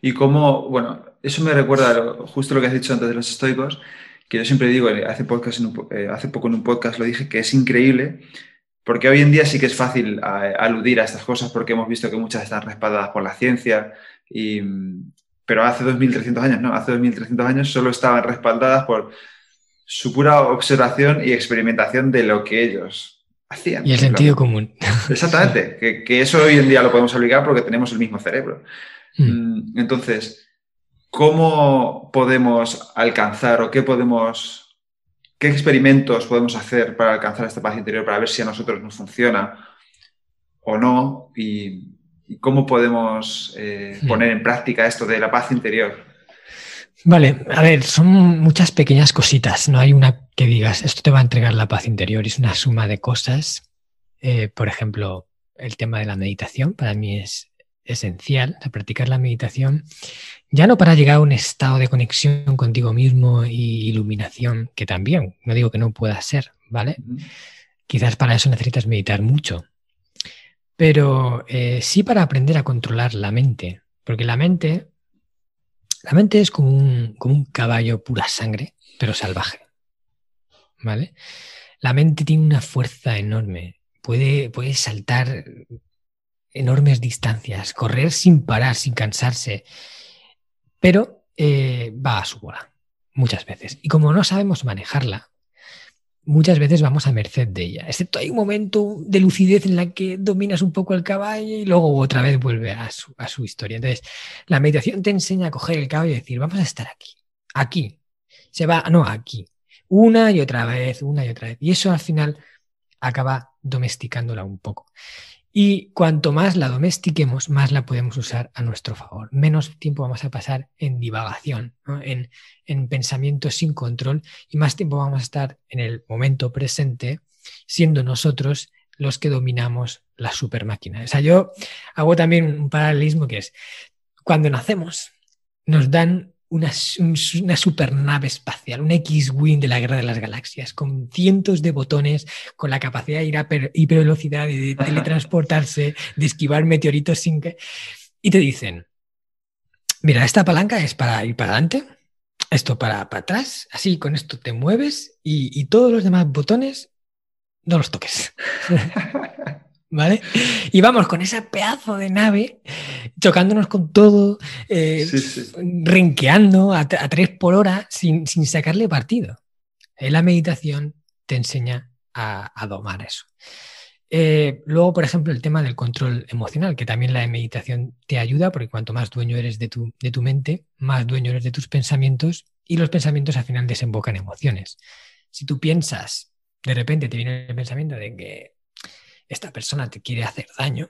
Y como, bueno, eso me recuerda justo lo que has dicho antes de los estoicos, que yo siempre digo, hace, podcast eh, hace poco en un podcast lo dije, que es increíble, porque hoy en día sí que es fácil aludir a estas cosas porque hemos visto que muchas están respaldadas por la ciencia, y, pero hace 2.300 años, no, hace 2.300 años solo estaban respaldadas por su pura observación y experimentación de lo que ellos hacían. Y el sentido común. Exactamente, que, eso hoy en día lo podemos aplicar porque tenemos el mismo cerebro. Mm. Mm, entonces, ¿cómo podemos alcanzar o qué podemos, qué experimentos podemos hacer para alcanzar esta paz interior, para ver si a nosotros nos funciona o no? Y, cómo podemos eh, mm. poner en práctica esto de la paz interior. Vale, a ver, son muchas pequeñas cositas. No hay una que digas, esto te va a entregar la paz interior. Es una suma de cosas. Eh, por ejemplo, el tema de la meditación para mí es esencial, practicar la meditación, ya no para llegar a un estado de conexión contigo mismo y iluminación, que también, no digo que no pueda ser, ¿vale? Quizás para eso necesitas meditar mucho, pero eh, sí para aprender a controlar la mente, porque la mente la mente es como un, como un caballo pura sangre, pero salvaje. ¿Vale? La mente tiene una fuerza enorme. Puede, puede saltar enormes distancias, correr sin parar, sin cansarse, pero eh, va a su bola muchas veces. Y como no sabemos manejarla, muchas veces vamos a merced de ella, excepto hay un momento de lucidez en la que dominas un poco el caballo y luego otra vez vuelve a su, historia. Entonces, la meditación te enseña a coger el caballo y decir, vamos a estar aquí, aquí, se va, no, aquí, una y otra vez, una y otra vez. Y eso al final acaba domesticándola un poco. Y cuanto más la domestiquemos, más la podemos usar a nuestro favor. Menos tiempo vamos a pasar en divagación, en, en pensamientos sin control y más tiempo vamos a estar en el momento presente, siendo nosotros los que dominamos la super máquina. O sea, yo hago también un paralelismo que es, cuando nacemos, nos dan una, una supernave espacial, un X-Wing de la Guerra de las Galaxias, con cientos de botones, con la capacidad de ir a hipervelocidad, de teletransportarse, de esquivar meteoritos sin que... Y te dicen, mira, esta palanca es para ir para adelante, esto para, para atrás, así con esto te mueves y, y todos los demás botones no los toques. ¿vale? Y vamos con ese pedazo de nave, chocándonos con todo, eh, renqueando a, tres por hora sin, sacarle partido. Eh, la meditación te enseña a, domar eso. Eh, luego, por ejemplo, el tema del control emocional, que también la meditación te ayuda, porque cuanto más dueño eres de tu, de tu mente, más dueño eres de tus pensamientos, y los pensamientos al final desembocan emociones. Si tú piensas, de repente te viene el pensamiento de que esta persona te quiere hacer daño,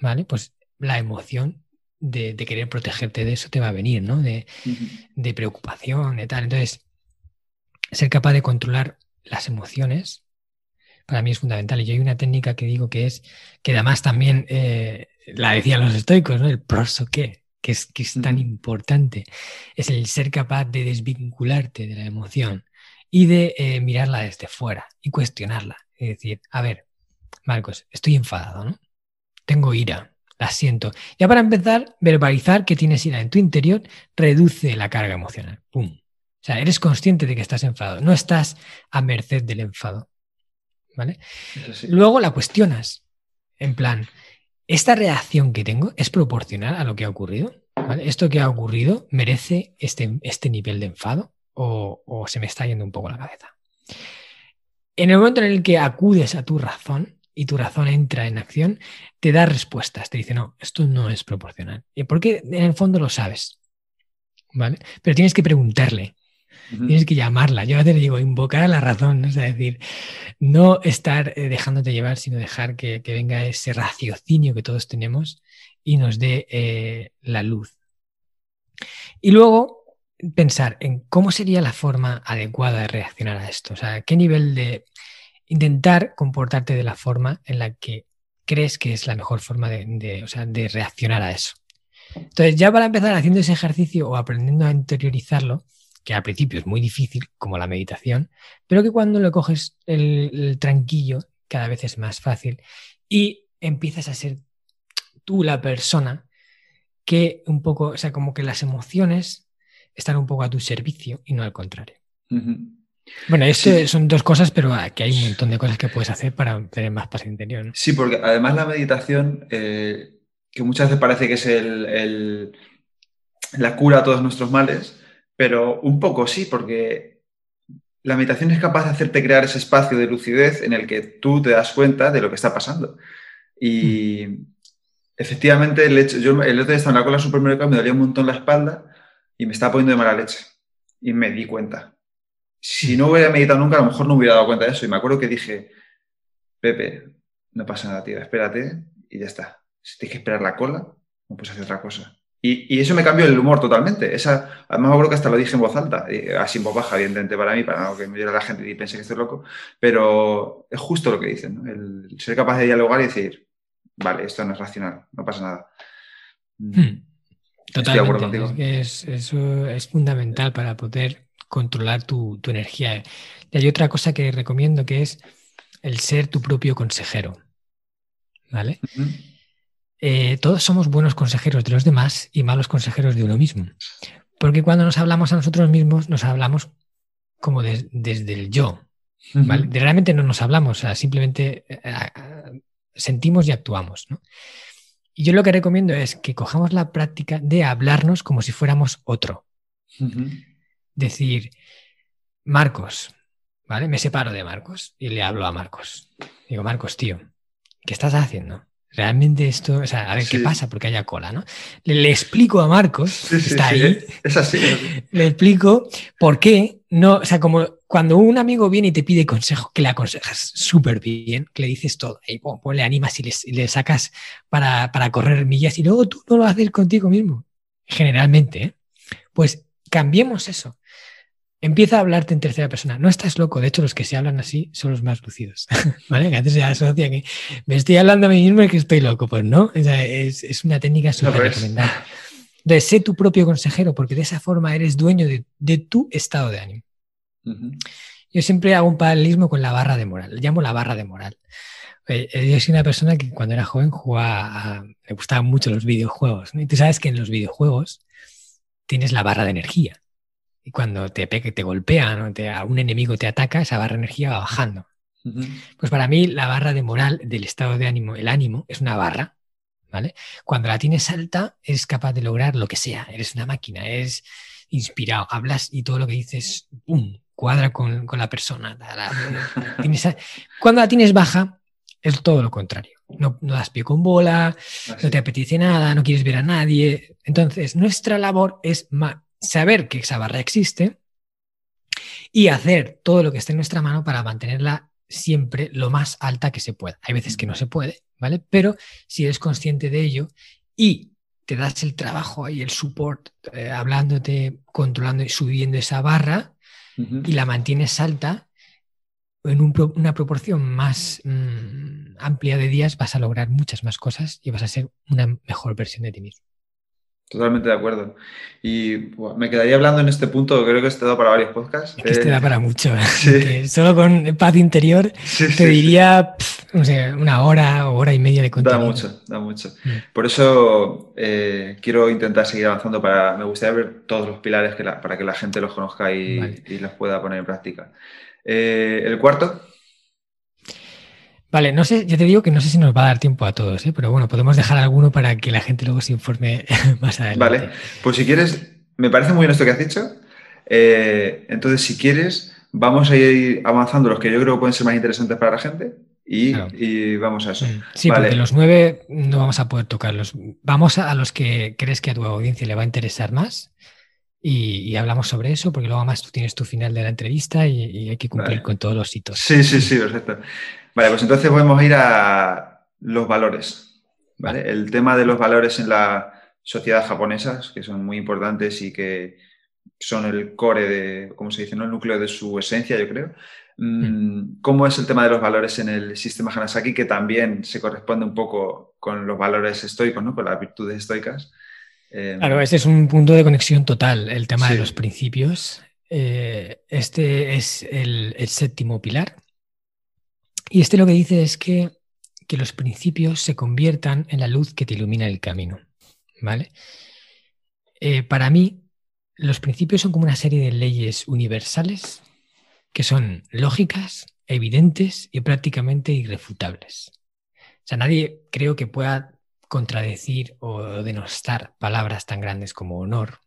¿vale? Pues la emoción de, querer protegerte de eso te va a venir, ¿no? De, de, preocupación, de tal. Entonces, ser capaz de controlar las emociones para mí es fundamental. Y yo hay una técnica que digo que es, que además también eh, la decían los estoicos, ¿no? El proso que es, que es tan importante. Es el ser capaz de desvincularte de la emoción y de eh, mirarla desde fuera y cuestionarla. Es decir, a ver, Marcos, estoy enfadado, ¿no? Tengo ira, la siento. Ya para empezar, verbalizar que tienes ira en tu interior reduce la carga emocional. ¡Pum! O sea, eres consciente de que estás enfadado, no estás a merced del enfado. ¿Vale? Luego la cuestionas, en plan, ¿esta reacción que tengo es proporcional a lo que ha ocurrido? ¿Esto que ha ocurrido merece este, este nivel de enfado o, o se me está yendo un poco la cabeza? En el momento en el que acudes a tu razón, y tu razón entra en acción, te da respuestas, te dice, no, esto no es proporcional. ¿Y porque en el fondo lo sabes? ¿Vale? Pero tienes que preguntarle, tienes que llamarla. Yo a veces digo, invocar a la razón, es decir, no estar eh, dejándote llevar, sino dejar que, venga ese raciocinio que todos tenemos y nos dé eh, la luz. Y luego pensar en cómo sería la forma adecuada de reaccionar a esto, o sea, qué nivel de intentar comportarte de la forma en la que crees que es la mejor forma de, reaccionar a eso. Entonces, ya para empezar haciendo ese ejercicio o aprendiendo a interiorizarlo, que al principio es muy difícil, como la meditación, pero que cuando le coges el, tranquillo, cada vez es más fácil y empiezas a ser tú la persona que un poco, o sea, como que las emociones están un poco a tu servicio y no al contrario. Bueno, esto son dos cosas, pero aquí hay un montón de cosas que puedes hacer para tener más paz interior. Sí, porque además la meditación, eh, que muchas veces parece que es el, la cura a todos nuestros males, pero un poco sí, porque la meditación es capaz de hacerte crear ese espacio de lucidez en el que tú te das cuenta de lo que está pasando. Y mm. efectivamente, el hecho, yo el otro día estaba en la cola supermercado, me dolía un montón la espalda y me estaba poniendo de mala leche. Y me di cuenta. Si no hubiera meditado nunca, a lo mejor no hubiera dado cuenta de eso. Y me acuerdo que dije, Pepe, no pasa nada, tío, espérate y ya está. Si tienes que esperar la cola, no puedes hacer otra cosa. Y, eso me cambió el humor totalmente. Esa, además, me acuerdo que hasta lo dije en voz alta, así en voz baja, evidentemente para mí, para no que me diera la gente y piense que estoy loco, pero es justo lo que dicen, el ser capaz de dialogar y decir, vale, esto no es racional, no pasa nada. Hmm. Totalmente. Es, eso es fundamental para poder controlar tu, energía. Y hay otra cosa que recomiendo que es el ser tu propio consejero. ¿Vale? Eh, todos somos buenos consejeros de los demás y malos consejeros de uno mismo. Porque cuando nos hablamos a nosotros mismos, nos hablamos como desde el yo. Realmente no nos hablamos, simplemente eh, sentimos y actuamos. Y yo lo que recomiendo es que cojamos la práctica de hablarnos como si fuéramos otro. Decir, Marcos, ¿vale? Me separo de Marcos y le hablo a Marcos. Digo, Marcos, tío, ¿qué estás haciendo? realmente esto, o sea, a ver qué pasa porque haya cola, ¿no? Le, explico a Marcos, está ahí, es así, le explico por qué no, o sea, como cuando un amigo viene y te pide consejo, que le aconsejas súper bien, que le dices todo, y le animas y le, sacas para, correr millas y luego tú no lo haces contigo mismo, generalmente, ¿eh? pues cambiemos eso. Empieza a hablarte en tercera persona. No estás loco. De hecho, los que se hablan así son los más lucidos. ¿Vale? Que antes se asocia que me estoy hablando a mí mismo y que estoy loco. Pues no, es, una técnica súper recomendable. Entonces, sé tu propio consejero, porque de esa forma eres dueño de, tu estado de ánimo. Yo siempre hago un paralelismo con la barra de moral. Le llamo la barra de moral. Eh, eh, yo soy una persona que cuando era joven jugaba, me gustaban mucho los videojuegos. Y tú sabes que en los videojuegos tienes la barra de energía. Y cuando te, te golpean o te, a un enemigo te ataca, esa barra de energía va bajando. Pues para mí la barra de moral del estado de ánimo, el ánimo, es una barra. ¿vale? Cuando la tienes alta, eres capaz de lograr lo que sea. Eres una máquina, eres inspirado, hablas y todo lo que dices, ¡pum! cuadra con, la persona. cuando la tienes baja, es todo lo contrario. No, no das pie con bola, no te apetece nada, no quieres ver a nadie. Entonces, nuestra labor es saber que esa barra existe y hacer todo lo que esté en nuestra mano para mantenerla siempre lo más alta que se pueda. Hay veces que no se puede, ¿vale? Pero si eres consciente de ello y te das el trabajo y el support eh, hablándote, controlando y subiendo esa barra y la mantienes alta, en una proporción más mm, amplia de días vas a lograr muchas más cosas y vas a ser una mejor versión de ti mismo. Totalmente de acuerdo. Y me quedaría hablando en este punto, creo que este da para varios podcasts. Es que este da para mucho. ¿eh? Solo con paz interior te diría, no sé, una hora o hora y media de contenido. Da mucho, da mucho. Mm. Por eso eh, quiero intentar seguir avanzando para, me gustaría ver todos los pilares que para que la gente los conozca y, y los pueda poner en práctica. Eh, el cuarto. Vale, no sé, ya te digo que no sé si nos va a dar tiempo a todos, ¿eh? pero bueno, podemos dejar alguno para que la gente luego se informe más adelante. Vale, pues si quieres, me parece muy bien esto que has dicho. Eh, entonces, si quieres, vamos a ir avanzando los que yo creo que pueden ser más interesantes para la gente y, vamos a eso. Mm. Sí, porque los nueve no vamos a poder tocarlos. Vamos a, los que crees que a tu audiencia le va a interesar más y, hablamos sobre eso, porque luego más tú tienes tu final de la entrevista y, hay que cumplir con todos los hitos. Sí, sí, sí, perfecto. Vale, pues entonces podemos ir a los valores. ¿vale? El tema de los valores en la sociedad japonesa, que son muy importantes y que son el core de, ¿cómo se dice? ¿no? El núcleo de su esencia, yo creo. Mm, mm. ¿Cómo es el tema de los valores en el sistema Hanasaki, que también se corresponde un poco con los valores estoicos, ¿no? con las virtudes estoicas? Em, claro, ese es un punto de conexión total, el tema de los principios Eh, este es el, séptimo pilar. Y este lo que dice es que, que, los principios se conviertan en la luz que te ilumina el camino. ¿Vale? Eh, para mí, los principios son como una serie de leyes universales que son lógicas, evidentes y prácticamente irrefutables. O sea, nadie creo que pueda contradecir o denostar palabras tan grandes como honor,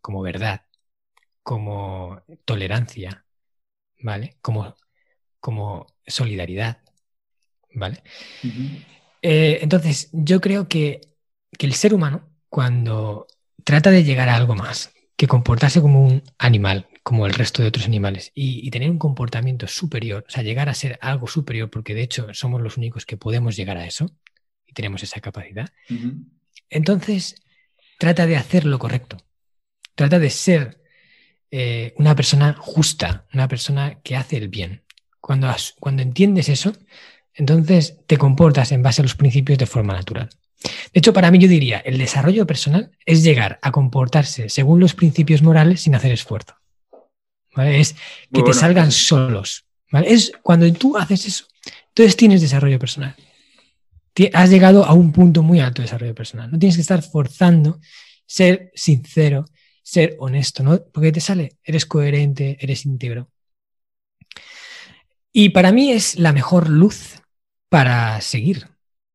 como verdad, como tolerancia, ¿vale? Como, como solidaridad, ¿vale? Eh, entonces, yo creo que, que el ser humano, cuando trata de llegar a algo más, que comportarse como un animal, como el resto de otros animales, y, tener un comportamiento superior, o sea, llegar a ser algo superior, porque de hecho somos los únicos que podemos llegar a eso, y tenemos esa capacidad, entonces trata de hacer lo correcto, trata de ser eh, una persona justa, una persona que hace el bien. Cuando, cuando entiendes eso, entonces te comportas en base a los principios de forma natural. De hecho, para mí yo diría, el desarrollo personal es llegar a comportarse según los principios morales sin hacer esfuerzo. Es que te salgan solos. Es cuando tú haces eso, entonces tienes desarrollo personal. Has llegado a un punto muy alto de desarrollo personal. No tienes que estar forzando ser sincero, ser honesto, ¿no? Porque te sale, eres coherente, eres íntegro. Y para mí es la mejor luz para seguir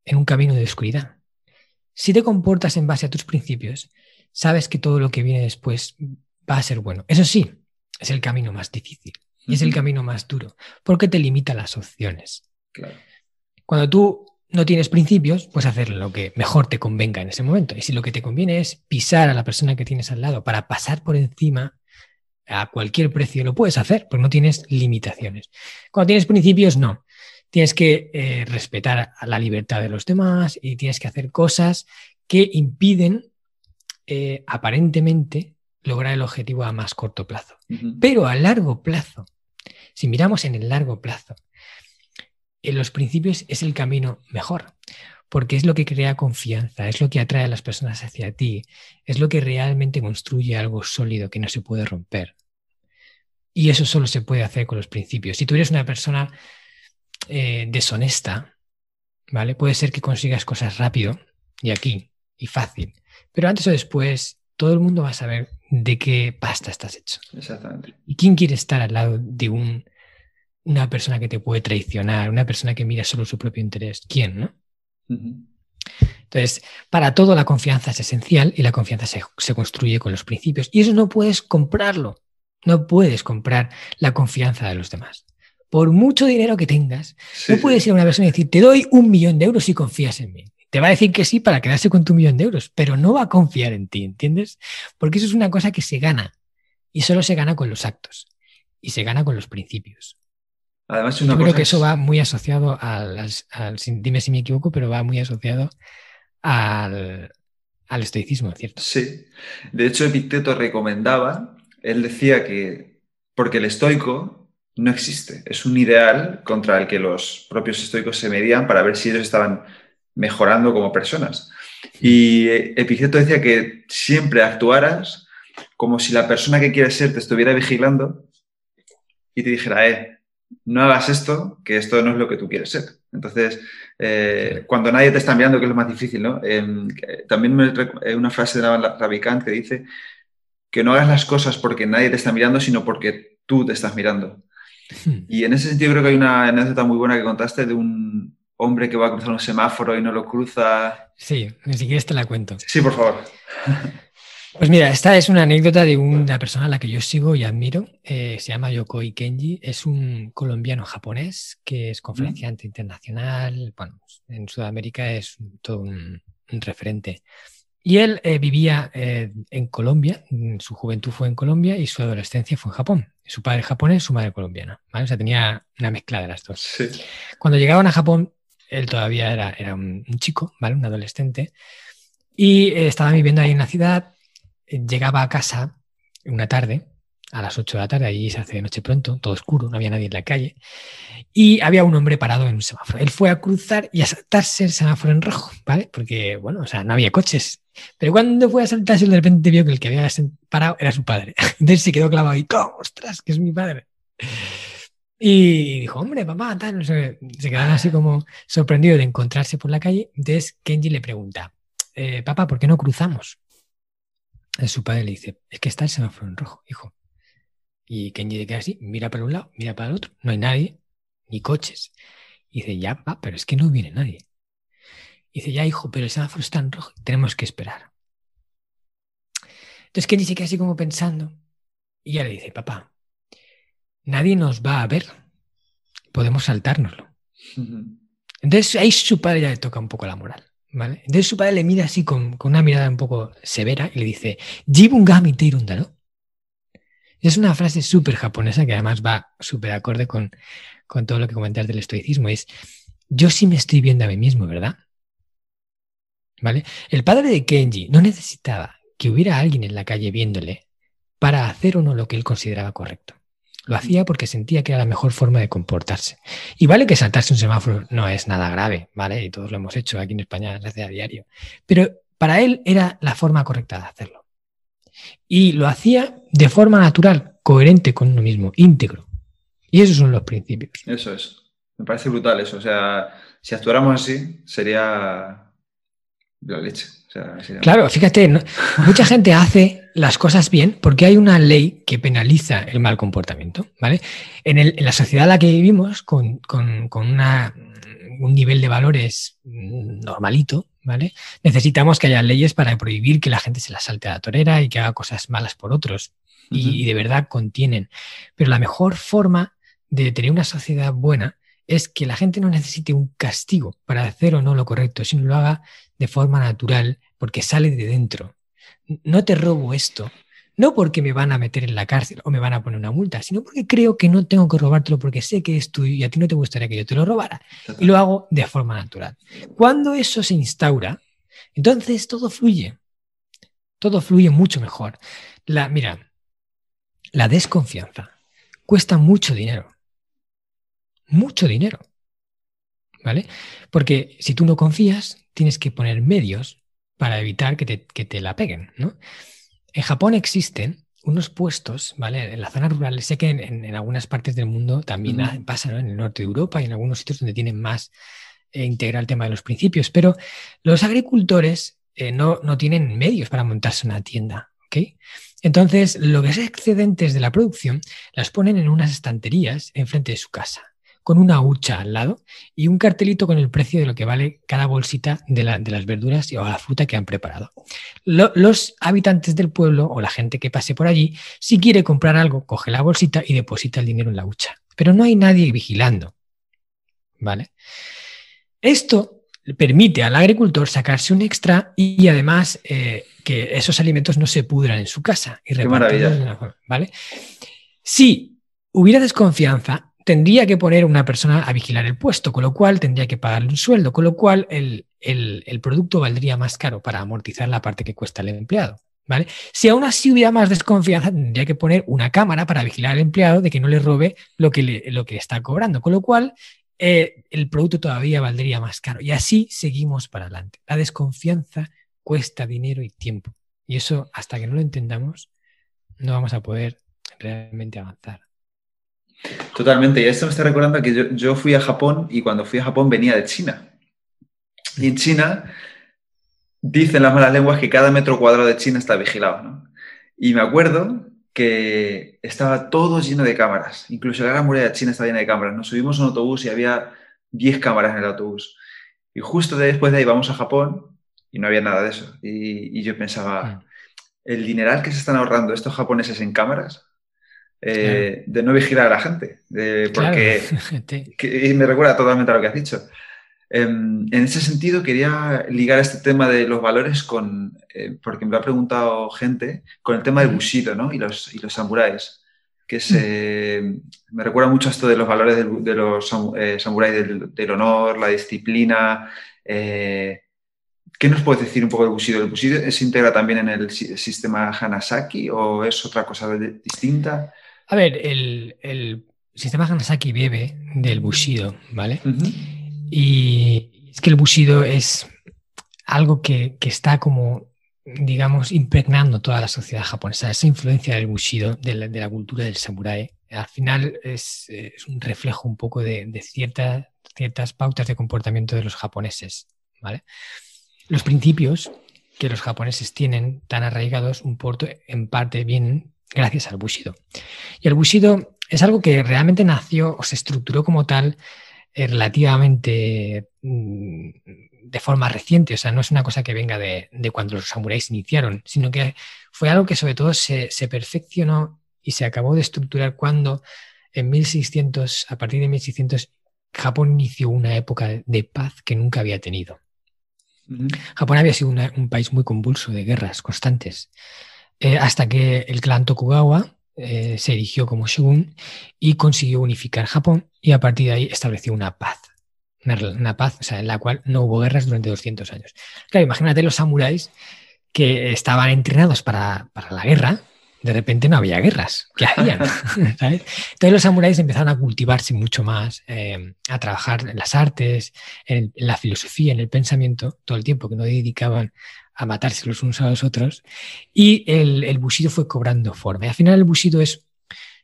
en un camino de oscuridad. Si te comportas en base a tus principios, sabes que todo lo que viene después va a ser bueno. Eso sí, es el camino más difícil y es el camino más duro, porque te limita las opciones. Cuando tú no tienes principios, pues hacer lo que mejor te convenga en ese momento. Y si lo que te conviene es pisar a la persona que tienes al lado para pasar por encima a cualquier precio, lo puedes hacer, porque no tienes limitaciones. Cuando tienes principios, no. Tienes que eh, respetar a la libertad de los demás y tienes que hacer cosas que impiden eh, aparentemente lograr el objetivo a más corto plazo. Pero a largo plazo, si miramos en el largo plazo, en los principios es el camino mejor, porque es lo que crea confianza, es lo que atrae a las personas hacia ti, es lo que realmente construye algo sólido que no se puede romper. Y eso solo se puede hacer con los principios. Si tú eres una persona eh, deshonesta, ¿vale? Puede ser que consigas cosas rápido y aquí y fácil, pero antes o después todo el mundo va a saber de qué pasta estás hecho. Exactamente. ¿Y quién quiere estar al lado de un una persona que te puede traicionar, una persona que mira solo su propio interés. ¿Quién, no? Entonces, para todo la confianza es esencial y la confianza se, construye con los principios. Y eso no puedes comprarlo. No puedes comprar la confianza de los demás. Por mucho dinero que tengas, no puedes ir a una persona y decir, te doy un millón de euros si confías en mí. Te va a decir que sí para quedarse con tu millón de euros, pero no va a confiar en ti, ¿entiendes? Porque eso es una cosa que se gana y solo se gana con los actos y se gana con los principios. Además, una Yo creo que eso va muy asociado al, dime si me equivoco, pero va muy asociado al, al estoicismo, ¿cierto? Sí. De hecho, Epicteto recomendaba, él decía que, porque el estoico no existe, es un ideal contra el que los propios estoicos se medían para ver si ellos estaban mejorando como personas. Y Epicteto decía que siempre actuaras como si la persona que quieres ser te estuviera vigilando y te dijera, eh, no hagas esto, que esto no es lo que tú quieres ser. Entonces, eh, cuando nadie te está mirando, que es lo más difícil, ¿no? Em, también me, una frase de Ravikant que dice que no hagas las cosas porque nadie te está mirando, sino porque tú te estás mirando. Hmm. Y en ese sentido creo que hay una anécdota muy buena que contaste de un hombre que va a cruzar un semáforo y no lo cruza. Sí, ni siquiera te la cuento. Sí, por favor. Pues mira, esta es una anécdota de una persona a la que yo sigo y admiro. Eh, se llama Yokoi Kenji. Es un colombiano japonés que es conferenciante internacional. Bueno, en Sudamérica es todo un, referente. Y él eh, vivía eh, en Colombia, su juventud fue en Colombia y su adolescencia fue en Japón. Su padre japonés, su madre colombiana. O sea, tenía una mezcla de las dos. Cuando llegaban a Japón, él todavía era, era un, chico, ¿vale? Un adolescente. Y estaba viviendo ahí en la ciudad llegaba a casa una tarde, a las 8 de la tarde, allí se hace de noche pronto, todo oscuro, no había nadie en la calle, y había un hombre parado en un semáforo. Él fue a cruzar y a saltarse el semáforo en rojo, ¿vale? Porque, bueno, o sea, no había coches. Pero cuando fue a saltarse, de repente vio que el que había parado era su padre. Entonces se quedó clavado y, ¡oh, ostras, que es mi padre! Y dijo, hombre, papá. Se quedaron así como sorprendidos de encontrarse por la calle. Entonces Kenji le pregunta, eh, papá, ¿por qué no cruzamos? Su padre le dice, es que está el semáforo en rojo, hijo. Y Kenji se queda así, mira para un lado, mira para el otro, no hay nadie, ni coches. Y dice, ya, papá, pero es que no viene nadie. Y dice, ya, hijo, pero el semáforo está en rojo, tenemos que esperar. Entonces Kenji se queda así como pensando y ya le dice, papá, nadie nos va a ver, podemos saltárnoslo. Entonces ahí su padre ya le toca un poco la moral. Entonces su padre le mira así con, una mirada un poco severa y le dice, Jibungami Teirundaro. Es una frase súper japonesa que además va súper acorde con, con todo lo que comentas del estoicismo. Es, yo sí me estoy viendo a mí mismo, ¿verdad? ¿Vale? El padre de Kenji no necesitaba que hubiera alguien en la calle viéndole para hacer o no lo que él consideraba correcto. Lo hacía porque sentía que era la mejor forma de comportarse. Y vale que saltarse un semáforo no es nada grave, ¿vale? Y todos lo hemos hecho aquí en España, se hace a diario. Pero para él era la forma correcta de hacerlo. Y lo hacía de forma natural, coherente con uno mismo, íntegro. Y esos son los principios. Eso es. Me parece brutal eso. O sea, si actuáramos así, sería la leche. Claro, fíjate, mucha gente hace las cosas bien porque hay una ley que penaliza el mal comportamiento, ¿vale? En, la sociedad en la que vivimos, con, un nivel de valores normalito, ¿vale? Necesitamos que haya leyes para prohibir que la gente se la salte a la torera y que haga cosas malas por otros. y, de verdad contienen. Pero la mejor forma de tener una sociedad buena es que la gente no necesite un castigo para hacer o no lo correcto, sino lo haga de forma natural, porque sale de dentro. No te robo esto, no porque me van a meter en la cárcel o me van a poner una multa, sino porque creo que no tengo que robártelo porque sé que es tuyo y a ti no te gustaría que yo te lo robara. Y lo hago de forma natural. Cuando eso se instaura, entonces todo fluye. Todo fluye mucho mejor. La, mira, la desconfianza cuesta mucho dinero. Mucho dinero. ¿Vale? Porque si tú no confías, tienes que poner medios para evitar que te, la peguen, ¿no? En Japón existen unos puestos, ¿vale? En la zona rural, sé que en, algunas partes del mundo también pasa, ¿no? En el norte de Europa y en algunos sitios donde tienen más eh, integral el tema de los principios, pero los agricultores eh, no, no, tienen medios para montarse una tienda, ¿ok? Entonces, lo que es excedentes de la producción las ponen en unas estanterías enfrente de su casa con una hucha al lado y un cartelito con el precio de lo que vale cada bolsita de, las verduras o la fruta que han preparado. los habitantes del pueblo o la gente que pase por allí, si quiere comprar algo, coge la bolsita y deposita el dinero en la hucha. Pero no hay nadie vigilando. ¿Vale? Esto permite al agricultor sacarse un extra y además eh, que esos alimentos no se pudran en su casa. Y Qué maravilla. ¿vale? Si hubiera desconfianza, tendría que poner una persona a vigilar el puesto, con lo cual tendría que pagarle un sueldo, con lo cual el, producto valdría más caro para amortizar la parte que cuesta el empleado. ¿Vale? Si aún así hubiera más desconfianza, tendría que poner una cámara para vigilar al empleado de que no le robe lo que le, lo que está cobrando, con lo cual eh, el producto todavía valdría más caro. Y así seguimos para adelante. La desconfianza cuesta dinero y tiempo. Y eso, hasta que no lo entendamos, no vamos a poder realmente avanzar. Totalmente, y esto me está recordando que yo, fui a Japón y cuando fui a Japón venía de China. Y en China dicen las malas lenguas que cada metro cuadrado de China está vigilado. ¿no? Y me acuerdo que estaba todo lleno de cámaras, incluso la gran muralla de China estaba llena de cámaras. Nos subimos a un autobús y había 10 cámaras en el autobús. Y justo después de ahí vamos a Japón y no había nada de eso. Y, y yo pensaba, el dineral que se están ahorrando estos japoneses en cámaras eh, de no vigilar a la gente. porque y me recuerda totalmente a lo que has dicho. Em, en ese sentido, quería ligar este tema de los valores con, eh, porque me lo ha preguntado gente, con el tema del Bushido ¿no? y, los, y los samuráis. Que se, mm. me recuerda mucho a esto de los valores de, los eh, samuráis, del, honor, la disciplina. ¿Qué nos puedes decir un poco del Bushido? ¿El Bushido se integra también en el sistema Hanasaki o es otra cosa distinta? A ver, el, sistema Hanasaki bebe del Bushido, ¿vale? Y es que el Bushido es algo que, está como digamos, impregnando toda la sociedad japonesa. Esa influencia del bushido, de la, cultura del samurái, al final es, un reflejo un poco de, ciertas pautas de comportamiento de los japoneses. ¿vale? Los principios que los japoneses tienen tan arraigados, un porto en parte vienen gracias al bushido. Y el bushido es algo que realmente nació o se estructuró como tal eh, relativamente mm, de forma reciente, o sea, no es una cosa que venga de, cuando los samuráis iniciaron, sino que fue algo que sobre todo se, perfeccionó y se acabó de estructurar cuando en 1600, a partir de 1600, Japón inició una época de paz que nunca había tenido. Japón había sido un país muy convulso de guerras constantes, eh, hasta que el clan Tokugawa eh, se erigió como shogun y consiguió unificar Japón y a partir de ahí estableció una paz una, paz o sea, en la cual no hubo guerras durante 200 años. Claro, imagínate los samuráis que estaban entrenados para, la guerra, de repente no había guerras. ¿Qué hacían? Entonces los samuráis empezaron a cultivarse mucho más, eh, a trabajar en las artes, en, la filosofía, en el pensamiento, todo el tiempo que no dedicaban a matarse los unos a los otros. Y el, el bushido fue cobrando forma. Y al final el bushido es,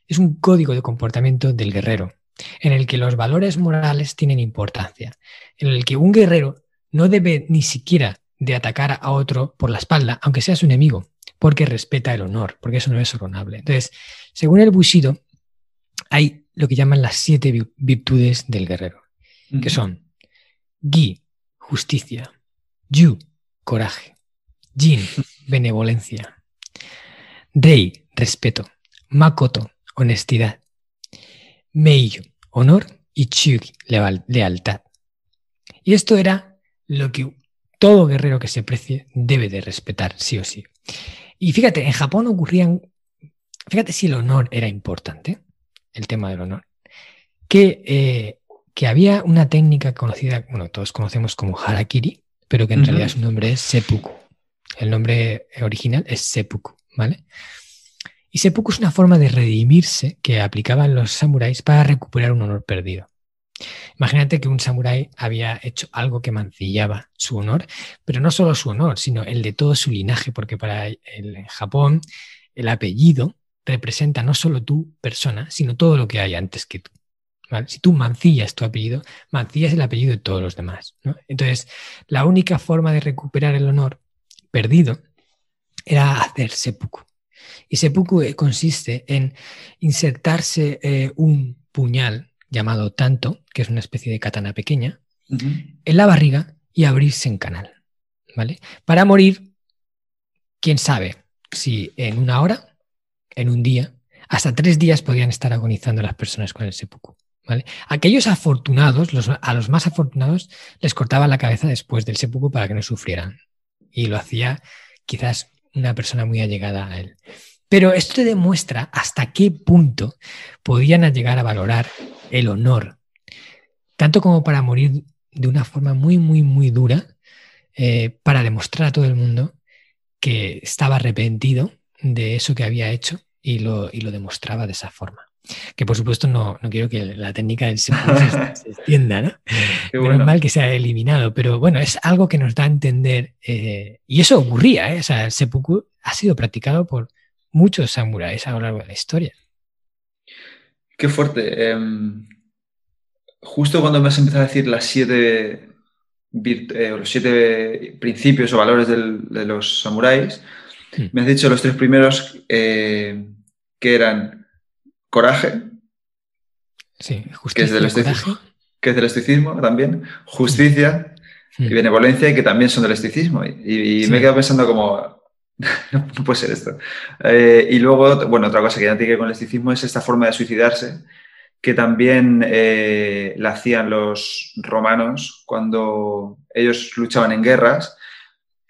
es un código de comportamiento del guerrero en el que los valores morales tienen importancia, en el que un guerrero no debe ni siquiera de atacar a otro por la espalda, aunque sea su enemigo, porque respeta el honor, porque eso no es honorable. Entonces, según el Bushido, hay lo que llaman las siete virtudes del guerrero, que son Gi, justicia, Yu, coraje, Jin, benevolencia, Rei, respeto, Makoto, honestidad, Meiyo, honor y Chugi, lealtad. Y esto era lo que todo guerrero que se precie debe de respetar, sí o sí. Y fíjate, en Japón ocurrían, fíjate si el honor era importante, el tema del honor, que, eh, que había una técnica conocida, bueno, todos conocemos como harakiri, pero que en realidad su nombre es seppuku. El nombre original es seppuku, ¿vale? Y seppuku es una forma de redimirse que aplicaban los samuráis para recuperar un honor perdido. Imagínate que un samurái había hecho algo que mancillaba su honor, pero no solo su honor, sino el de todo su linaje, porque para el Japón el apellido representa no solo tu persona, sino todo lo que hay antes que tú. Si tú mancillas tu apellido, mancillas el apellido de todos los demás. Entonces, la única forma de recuperar el honor perdido era hacer seppuku. Y seppuku eh, consiste en insertarse eh, un puñal llamado tanto, que es una especie de katana pequeña, en la barriga y abrirse en canal. ¿Vale? Para morir, quién sabe si en una hora, en un día, hasta tres días podían estar agonizando las personas con el seppuku. ¿Vale? Aquellos afortunados, a los más afortunados, les cortaban la cabeza después del seppuku para que no sufrieran. Y lo hacía quizás una persona muy allegada a él. Pero esto demuestra hasta qué punto podían llegar a valorar el honor, tanto como para morir de una forma muy, muy, muy dura, eh, para demostrar a todo el mundo que estaba arrepentido de eso que había hecho y lo, y lo demostraba de esa forma. Que por supuesto no, quiero que la técnica del seppuku se, extienda, ¿no? Menos mal que se ha eliminado, pero bueno, es algo que nos da a entender, eh, y eso ocurría, ¿eh? o sea, el seppuku ha sido practicado por muchos samuráis a lo largo de la historia. Qué fuerte. Em, justo cuando me has empezado a decir las siete, eh, los siete principios o valores de los samuráis, hmm. me has dicho los tres primeros que eran coraje, sí, que, es del estoicismo, que es del estoicismo también, justicia y benevolencia, y que también son del estoicismo. Y, me he quedado pensando como, no puede ser esto. Eh, y luego, bueno, otra cosa que ya tiene que ver con el estoicismo es esta forma de suicidarse, que también eh, la hacían los romanos cuando ellos luchaban en guerras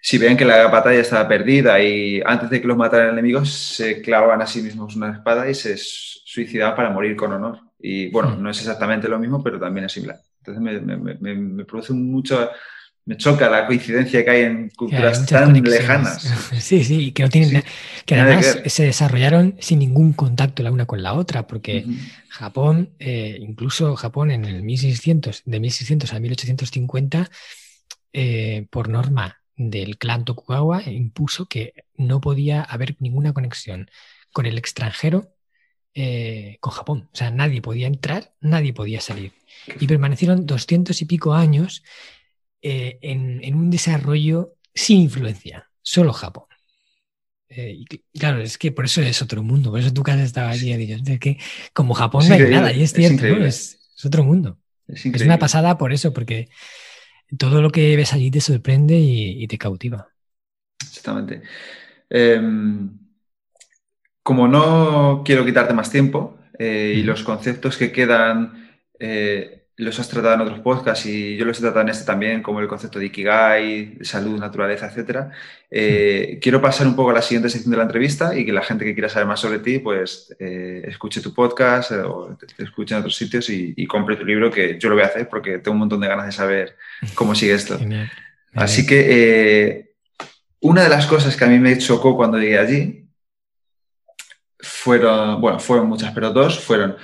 si ven que la batalla estaba perdida y antes de que los mataran enemigos, se clavaban a sí mismos una espada y se suicidaban para morir con honor. Y bueno, hmm. no es exactamente lo mismo, pero también es similar. Entonces me, produce mucho, me choca la coincidencia que hay en culturas tan lejanas. Sí, sí, que no tienen que además se desarrollaron sin ningún contacto la una con la otra, porque Japón, eh, incluso Japón en el 1600, de 1600 a 1850, eh, por norma del clan Tokugawa impuso que no podía haber ninguna conexión con el extranjero eh, con Japón. O sea, nadie podía entrar, nadie podía salir. Y permanecieron doscientos y pico años eh, en, un desarrollo sin influencia, solo Japón. Eh, y claro, es que por eso es otro mundo, por eso tu casa estaba allí, es que como Japón no hay nada, y es cierto, es, otro mundo. Es, una pasada por eso, porque todo lo que ves allí te sorprende y, te cautiva. Exactamente. Em, como no quiero quitarte más tiempo eh, y los conceptos que quedan eh, los has tratado en otros podcasts y yo los he tratado en este también, como el concepto de Ikigai, salud, naturaleza, etc. Eh, quiero pasar un poco a la siguiente sección de la entrevista y que la gente que quiera saber más sobre ti, pues escuche tu podcast o te, escuche en otros sitios y, compre tu libro, que yo lo voy a hacer porque tengo un montón de ganas de saber cómo sigue esto. Así que una de las cosas que a mí me chocó cuando llegué allí fueron, bueno, fueron muchas, pero dos fueron,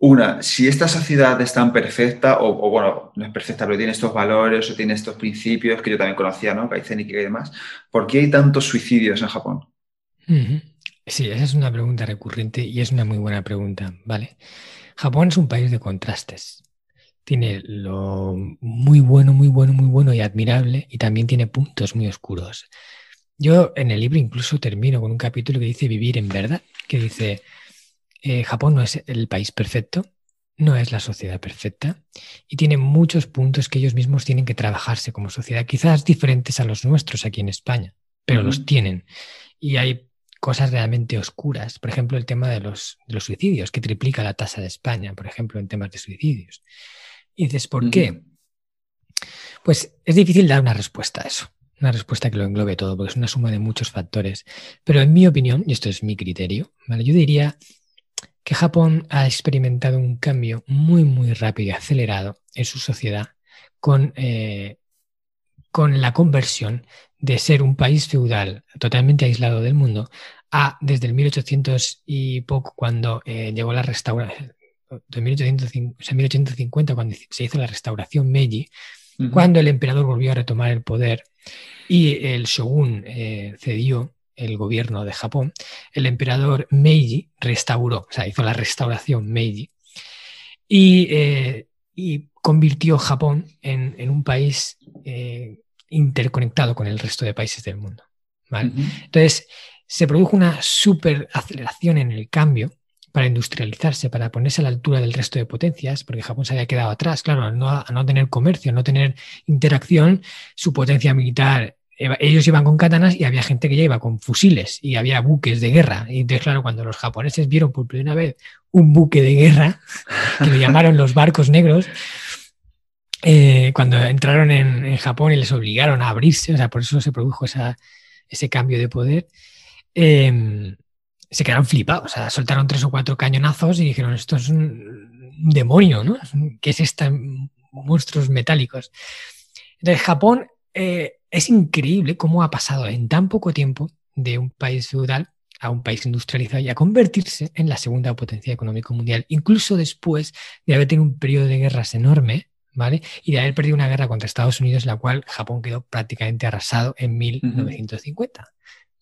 una, si esta sociedad es tan perfecta, o, bueno, no es perfecta, pero tiene estos valores o tiene estos principios que yo también conocía, ¿no? Kaizen y demás, ¿por qué hay tantos suicidios en Japón? Sí, esa es una pregunta recurrente y es una muy buena pregunta, ¿vale? Japón es un país de contrastes. Tiene lo muy bueno, muy bueno, muy bueno y admirable y también tiene puntos muy oscuros. Yo en el libro incluso termino con un capítulo que dice vivir en verdad, que dice, eh, Japón no es el país perfecto, no es la sociedad perfecta y tiene muchos puntos que ellos mismos tienen que trabajarse como sociedad, quizás diferentes a los nuestros aquí en España, pero los tienen. Y hay cosas realmente oscuras, por ejemplo, el tema de los, suicidios, que triplica la tasa de España, por ejemplo, en temas de suicidios. Y dices, ¿por qué? Pues es difícil dar una respuesta a eso una respuesta que lo englobe todo, porque es una suma de muchos factores. Pero en mi opinión, y esto es mi criterio, ¿vale? yo diría que Japón ha experimentado un cambio muy, muy rápido y acelerado en su sociedad con, eh, con la conversión de ser un país feudal totalmente aislado del mundo a desde el 1800 y poco cuando eh, llegó la restauración, de 1850, cuando se hizo la restauración Meiji, cuando el emperador volvió a retomar el poder y el shogun eh, cedió el gobierno de Japón, el emperador Meiji restauró, o sea, hizo la restauración Meiji y, eh, convirtió Japón en, un país eh, interconectado con el resto de países del mundo. Entonces, se produjo una super aceleración en el cambio para industrializarse, para ponerse a la altura del resto de potencias, porque Japón se había quedado atrás, claro, a no, tener comercio, no tener interacción, su potencia militar, ellos iban con katanas y había gente que ya iba con fusiles y había buques de guerra. Y entonces, claro, cuando los japoneses vieron por primera vez un buque de guerra, que lo llamaron los barcos negros, eh, cuando entraron en, Japón y les obligaron a abrirse, o sea, por eso se produjo ese cambio de poder, eh, se quedaron flipados, o sea, soltaron tres o cuatro cañonazos y dijeron, esto es un demonio, ¿no? ¿Qué es esta monstruos metálicos? Entonces, Japón eh, es increíble cómo ha pasado en tan poco tiempo de un país feudal a un país industrializado y a convertirse en la segunda potencia económica mundial, incluso después de haber tenido un periodo de guerras enorme, ¿vale? Y de haber perdido una guerra contra Estados Unidos, la cual Japón quedó prácticamente arrasado en 1950.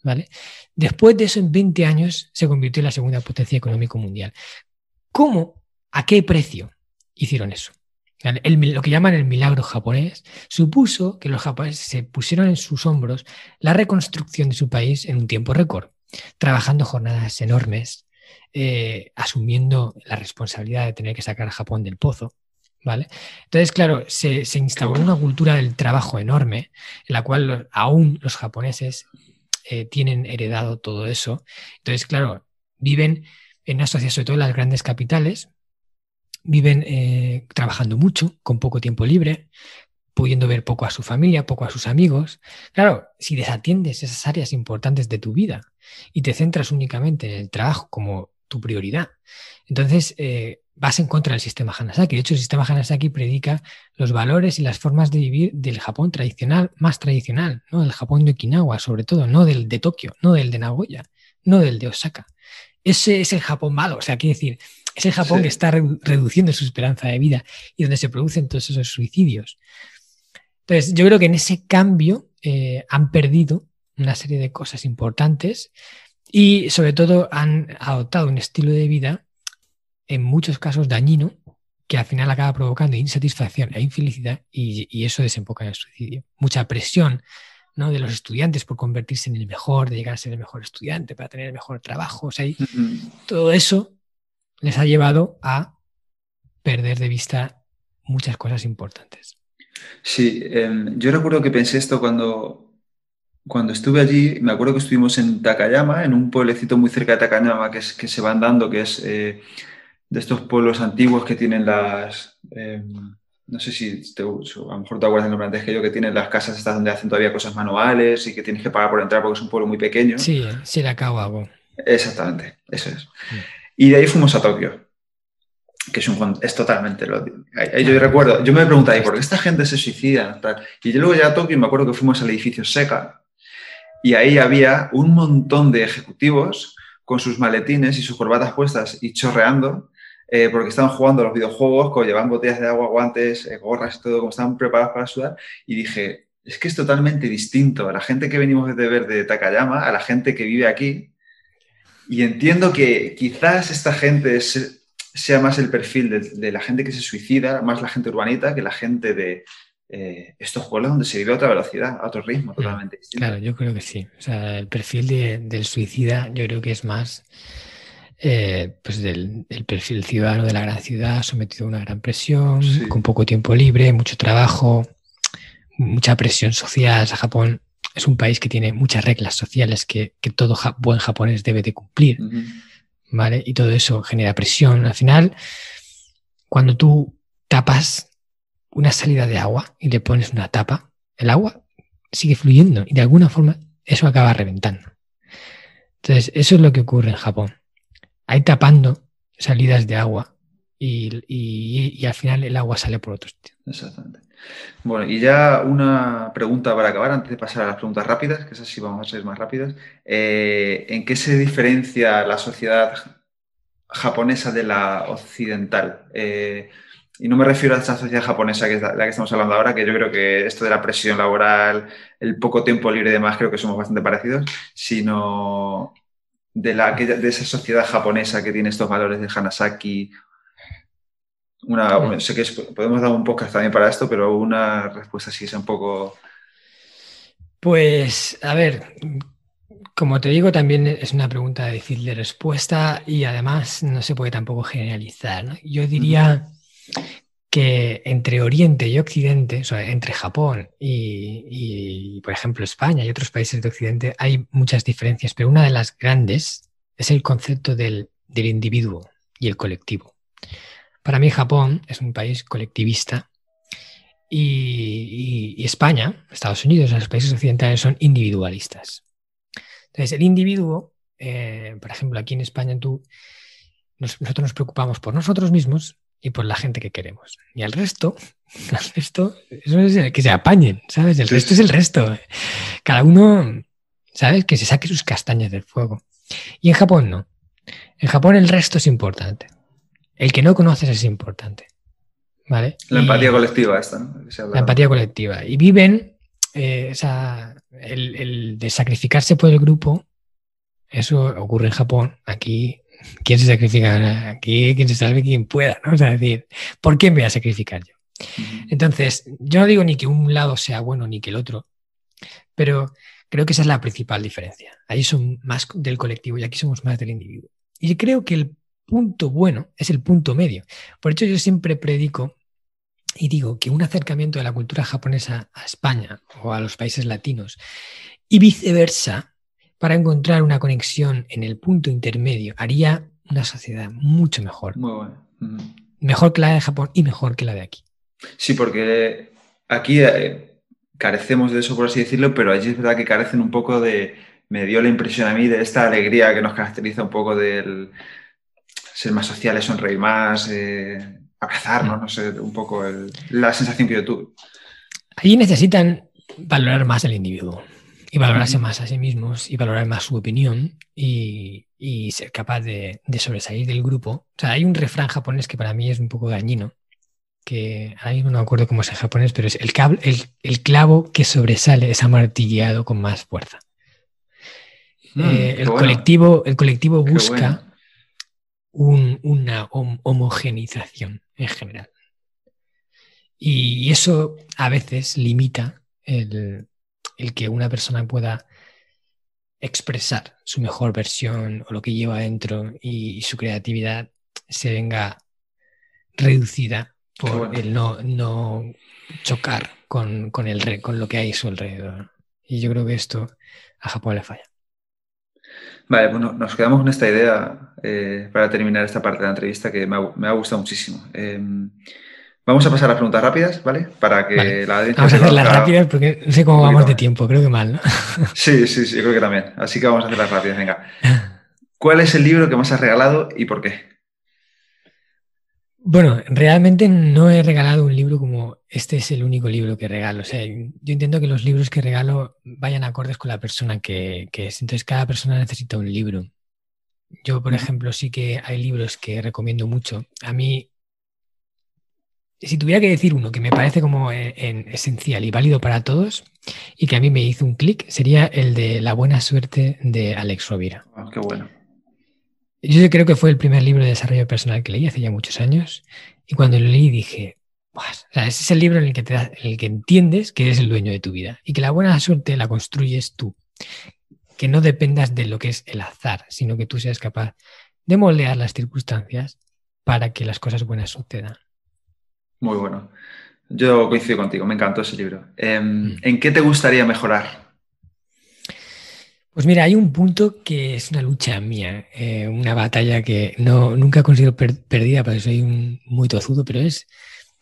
¿vale? Después de eso, en 20 años, se convirtió en la segunda potencia económica mundial. ¿Cómo? ¿A qué precio hicieron eso? Lo que llaman el milagro japonés supuso que los japoneses se pusieron en sus hombros la reconstrucción de su país en un tiempo récord, trabajando jornadas enormes, eh, asumiendo la responsabilidad de tener que sacar a Japón del pozo. ¿Vale? Entonces, claro, se, se instauró una cultura del trabajo enorme, en la cual aún los japoneses eh, tienen heredado todo eso. Entonces, claro, viven en una sociedad, sobre todo en las grandes capitales, viven eh, trabajando mucho, con poco tiempo libre, pudiendo ver poco a su familia, poco a sus amigos. Claro, si desatiendes esas áreas importantes de tu vida y te centras únicamente en el trabajo como tu prioridad, entonces eh, vas en contra del sistema Hanasaki. De hecho, el sistema Hanasaki predica los valores y las formas de vivir del Japón tradicional, más tradicional, ¿no? Del Japón de Okinawa, sobre todo, no del de Tokio, no del de Nagoya, no del de Osaka. Ese es el Japón malo, o sea, quiere decir, es el Japón que está reduciendo su esperanza de vida y donde se producen todos esos suicidios. Entonces, yo creo que en ese cambio eh, han perdido una serie de cosas importantes y sobre todo han adoptado un estilo de vida en muchos casos dañino que al final acaba provocando insatisfacción e infelicidad y, eso desemboca en el suicidio. Mucha presión ¿no? de los estudiantes por convertirse en el mejor, de llegar a ser el mejor estudiante, para tener el mejor trabajo. O sea, Todo eso les ha llevado a perder de vista muchas cosas importantes. Sí, em, yo recuerdo que pensé esto cuando, cuando estuve allí, me acuerdo que estuvimos en Takayama, en un pueblecito muy cerca de Takayama que, es, que se van dando, que es eh, de estos pueblos antiguos que tienen las... Em, no sé si a lo mejor te acuerdas el nombre antes que yo, que tienen las casas estas donde hacen todavía cosas manuales y que tienes que pagar por entrar porque es un pueblo muy pequeño. Sí, sí, la. Exactamente, eso es. Y de ahí fuimos a Tokio que es, un, es totalmente lo Yo recuerdo, yo me preguntaba, ¿por qué esta gente se suicida? Y yo luego ya a Tokio me acuerdo que fuimos al edificio Seca y ahí había un montón de ejecutivos con sus maletines y sus corbatas puestas y chorreando eh, porque estaban jugando los videojuegos, llevaban botellas de agua, guantes, eh, gorras y todo, como estaban preparados para sudar y dije, es que es totalmente distinto a la gente que venimos de ver de Takayama, a la gente que vive aquí. Y entiendo que quizás esta gente es, sea más el perfil de, la gente que se suicida, más la gente urbanita, que la gente de eh, estos pueblos donde se vive a otra velocidad, a otro ritmo totalmente distinto. Claro, yo creo que sí. O sea, el perfil del suicida yo creo que es más eh, pues del, perfil ciudadano de la gran ciudad, sometido a una gran presión, con poco tiempo libre, mucho trabajo, mucha presión social. Japón es un país que tiene muchas reglas sociales que, todo buen japonés debe de cumplir. ¿vale? Y todo eso genera presión. Al final, cuando tú tapas una salida de agua y le pones una tapa, el agua sigue fluyendo y de alguna forma eso acaba reventando. Entonces, eso es lo que ocurre en Japón. Hay tapando salidas de agua y, al final el agua sale por otro sitio. Exactamente. Bueno, y ya una pregunta para acabar, antes de pasar a las preguntas rápidas, que esas sí vamos a ser más rápidas. Eh, ¿En qué se diferencia la sociedad japonesa de la occidental? Eh, y no me refiero a esa sociedad japonesa que es la, que estamos hablando ahora, que yo creo que esto de la presión laboral, el poco tiempo libre y demás, creo que somos bastante parecidos, sino de, la, de esa sociedad japonesa que tiene estos valores de Hanasaki una, sé que podemos dar un podcast también para esto, pero una respuesta así es un poco... Pues, a ver, como te digo, también es una pregunta difícil de respuesta y además no se puede tampoco generalizar. Yo diría que entre Oriente y Occidente, o sea, entre Japón y, por ejemplo, España y otros países de Occidente, hay muchas diferencias, pero una de las grandes es el concepto del individuo y el colectivo. Para mí Japón es un país colectivista y, España, Estados Unidos, los países occidentales son individualistas. Entonces, el individuo, eh, por ejemplo, aquí en España tú, nosotros nos preocupamos por nosotros mismos y por la gente que queremos. Y al resto, al resto, eso es que se apañen, ¿sabes? El resto es el resto. Cada uno, ¿sabes? Que se saque sus castañas del fuego. Y en Japón no. En Japón el resto es importante. El que no conoces es importante. ¿Vale? La empatía colectiva esta, ¿no? La empatía colectiva. Y viven eh, el, de sacrificarse por el grupo, eso ocurre en Japón. Aquí, ¿quién se sacrifica? Aquí, quien se salve quien pueda, ¿no? O sea, decir, ¿por qué me voy a sacrificar yo? Entonces, yo no digo ni que un lado sea bueno ni que el otro, pero creo que esa es la principal diferencia. Ahí son más del colectivo y aquí somos más del individuo. Y creo que el punto bueno es el punto medio. Por eso yo siempre predico y digo que un acercamiento de la cultura japonesa a España o a los países latinos y viceversa, para encontrar una conexión en el punto intermedio, haría una sociedad mucho mejor. Muy buena. Mejor que la de Japón y mejor que la de aquí. Sí, porque aquí eh, carecemos de eso, por así decirlo, pero allí es verdad que carecen un poco de, me dio la impresión a mí, de esta alegría que nos caracteriza un poco del, ser más sociales, sonreír más, eh, abrazarnos, no sé, un poco la sensación que yo tuve. Ahí necesitan valorar más al individuo y valorarse más a sí mismos y valorar más su opinión y, ser capaz de, sobresalir del grupo. O sea, hay un refrán japonés que para mí es un poco dañino, que ahora mismo no me acuerdo cómo es en japonés, pero es el, el, clavo que sobresale es amartillado con más fuerza. Mm, eh, el, colectivo, el colectivo busca una homogenización en general. Y eso a veces limita el, que una persona pueda expresar su mejor versión o lo que lleva adentro y, su creatividad se venga reducida por el no, no chocar con, el, con lo que hay a su alrededor. Y yo creo que esto a Japón le falla. Vale, bueno, nos quedamos con esta idea eh, para terminar esta parte de la entrevista que me ha, gustado muchísimo. Em, Vamos a pasar a preguntas rápidas, ¿vale? Para que la Vamos a hacerlas rápidas porque no sé cómo vamos de tiempo, creo que mal, ¿no? Sí, sí, sí, creo que también. Así que vamos a hacerlas rápidas, venga. ¿Cuál es el libro que más has regalado y por qué? Bueno, realmente no he regalado un libro como este es el único libro que regalo. O sea, yo intento que los libros que regalo vayan acordes con la persona que, que es. Entonces, cada persona necesita un libro. Yo, por ejemplo, sí que hay libros que recomiendo mucho. A mí si tuviera que decir uno que me parece como eh, en, esencial y válido para todos y que a mí me hizo un clic, sería el de La buena suerte de Alex Rovira. Ah, qué bueno. Yo creo que fue el primer libro de desarrollo personal que leí hace ya muchos años y cuando lo leí dije, o ese es el libro en el que, te el que entiendes que eres el dueño de tu vida y que la buena suerte la construyes tú. Que no dependas de lo que es el azar, sino que tú seas capaz de moldear las circunstancias para que las cosas buenas sucedan. Muy bueno. Yo coincido contigo, me encantó ese libro. Em, mm. ¿En qué te gustaría mejorar? Pues mira, hay un punto que es una lucha mía, eh, una batalla que no, nunca consigo perdida porque soy un, muy tozudo, pero es,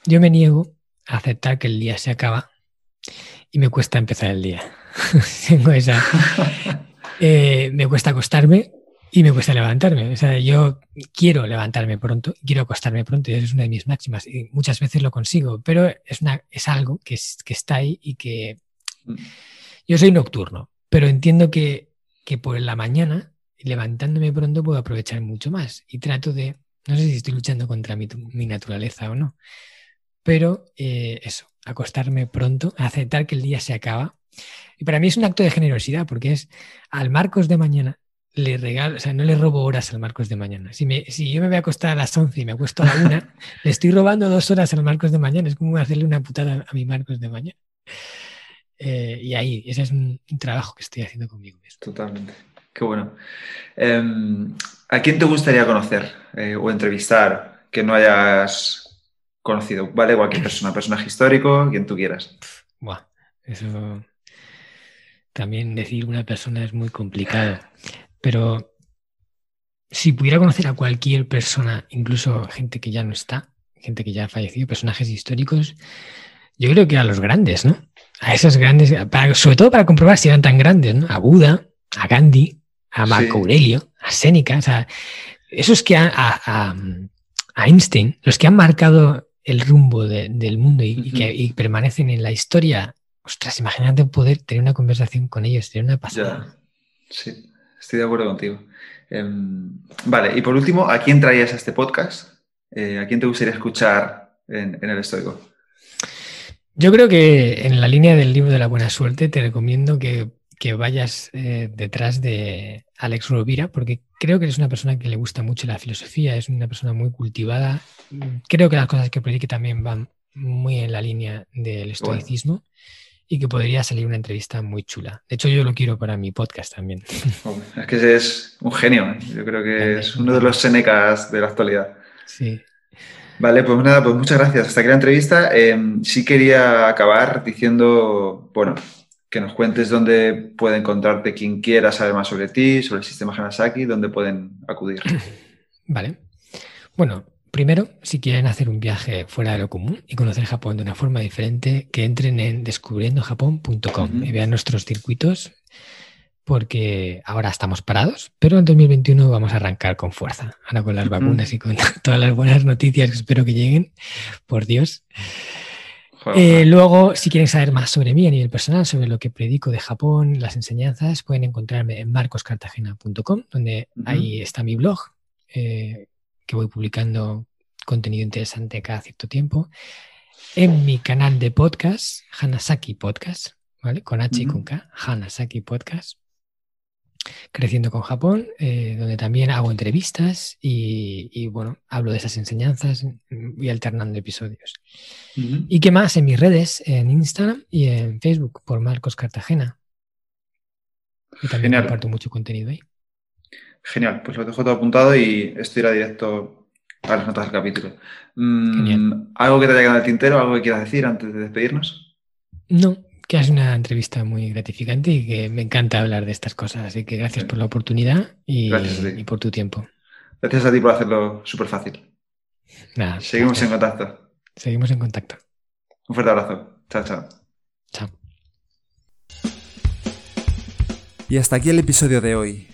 yo me niego a aceptar que el día se acaba y me cuesta empezar el día. Tengo esa... Eh, me cuesta acostarme y me cuesta levantarme. O sea, yo quiero levantarme pronto, quiero acostarme pronto, y eso es una de mis máximas. Y muchas veces lo consigo, pero es, una, es algo que, que está ahí y que mm. yo soy nocturno, pero entiendo que, que por la mañana, levantándome pronto, puedo aprovechar mucho más. Y trato de, no sé si estoy luchando contra mi, mi naturaleza o no, pero eh, eso, acostarme pronto, aceptar que el día se acaba. Y para mí es un acto de generosidad, porque es al Marcos de mañana le regalo, o sea, no le robo horas al Marcos de mañana. Si, me, si yo me voy a acostar a las 11 y me acuesto a la 1, le estoy robando dos horas al Marcos de mañana. Es como hacerle una putada a mi Marcos de mañana. Eh, y ahí, ese es un, trabajo que estoy haciendo conmigo mismo. Totalmente. Qué bueno. Em, ¿A quién te gustaría conocer eh, o entrevistar que no hayas conocido? ¿Vale? Cualquier persona, personaje histórico, quien tú quieras. Buah, eso también decir una persona es muy complicado. Pero si pudiera conocer a cualquier persona, incluso gente que ya no está, gente que ya ha fallecido, personajes históricos, yo creo que a los grandes, ¿no? A esos grandes, sobre todo para comprobar si eran tan grandes, ¿no? A Buda, a Gandhi, a Marco Aurelio, a Séneca, o sea, esos que a, a, Einstein, los que han marcado el rumbo del mundo y, que permanecen en la historia, ostras, imagínate poder tener una conversación con ellos, tener una pasada. Sí. Estoy de acuerdo contigo. Em, vale, y por último, ¿a quién traías a este podcast? Eh, ¿A quién te gustaría escuchar en, el estoico? Yo creo que en la línea del libro de la buena suerte te recomiendo que, vayas eh, detrás de Alex Rovira, porque creo que es una persona que le gusta mucho la filosofía, es una persona muy cultivada. Creo que las cosas que predique también van muy en la línea del estoicismo y que podría salir una entrevista muy chula. De hecho, yo lo quiero para mi podcast también. Es que es un genio. Yo creo que es uno de los Senecas de la actualidad. Sí. Vale, pues nada, pues muchas gracias. Hasta aquí la entrevista. Em, sí quería acabar diciendo, bueno, que nos cuentes dónde puede encontrarte quien quiera saber más sobre ti, sobre el sistema Hanasaki, dónde pueden acudir. Vale. Bueno, Primero, si quieren hacer un viaje fuera de lo común y conocer Japón de una forma diferente, que entren en descubriendojapón.com y vean nuestros circuitos, porque ahora estamos parados, pero en 2021 vamos a arrancar con fuerza. Ahora con las vacunas y con todas las buenas noticias que espero que lleguen, por Dios. Eh, luego, si quieren saber más sobre mí a nivel personal, sobre lo que predico de Japón, las enseñanzas, pueden encontrarme en marcoscartagena.com, donde ahí está mi blog. Eh, que voy publicando contenido interesante cada cierto tiempo. En mi canal de podcast, Hanasaki Podcast, ¿vale? Con H y con K, Hanasaki Podcast. Creciendo con Japón, eh, donde también hago entrevistas y, bueno, hablo de esas enseñanzas y alternando episodios. ¿Y qué más? En mis redes, en Instagram y en Facebook, por Marcos Cartagena. Y también comparto mucho contenido ahí. Genial, pues lo dejo todo apuntado y esto irá directo a las notas del capítulo. Mm, ¿Algo que te haya quedado el tintero? ¿Algo que quieras decir antes de despedirnos? No, que es una entrevista muy gratificante y que me encanta hablar de estas cosas. Así que gracias por la oportunidad y, por tu tiempo. Gracias a ti por hacerlo súper fácil. Nada, Seguimos en contacto. Seguimos en contacto. Un fuerte abrazo. Chao, chao. Chao. Y hasta aquí el episodio de hoy.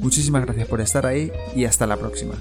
Muchísimas gracias por estar ahí y hasta la próxima.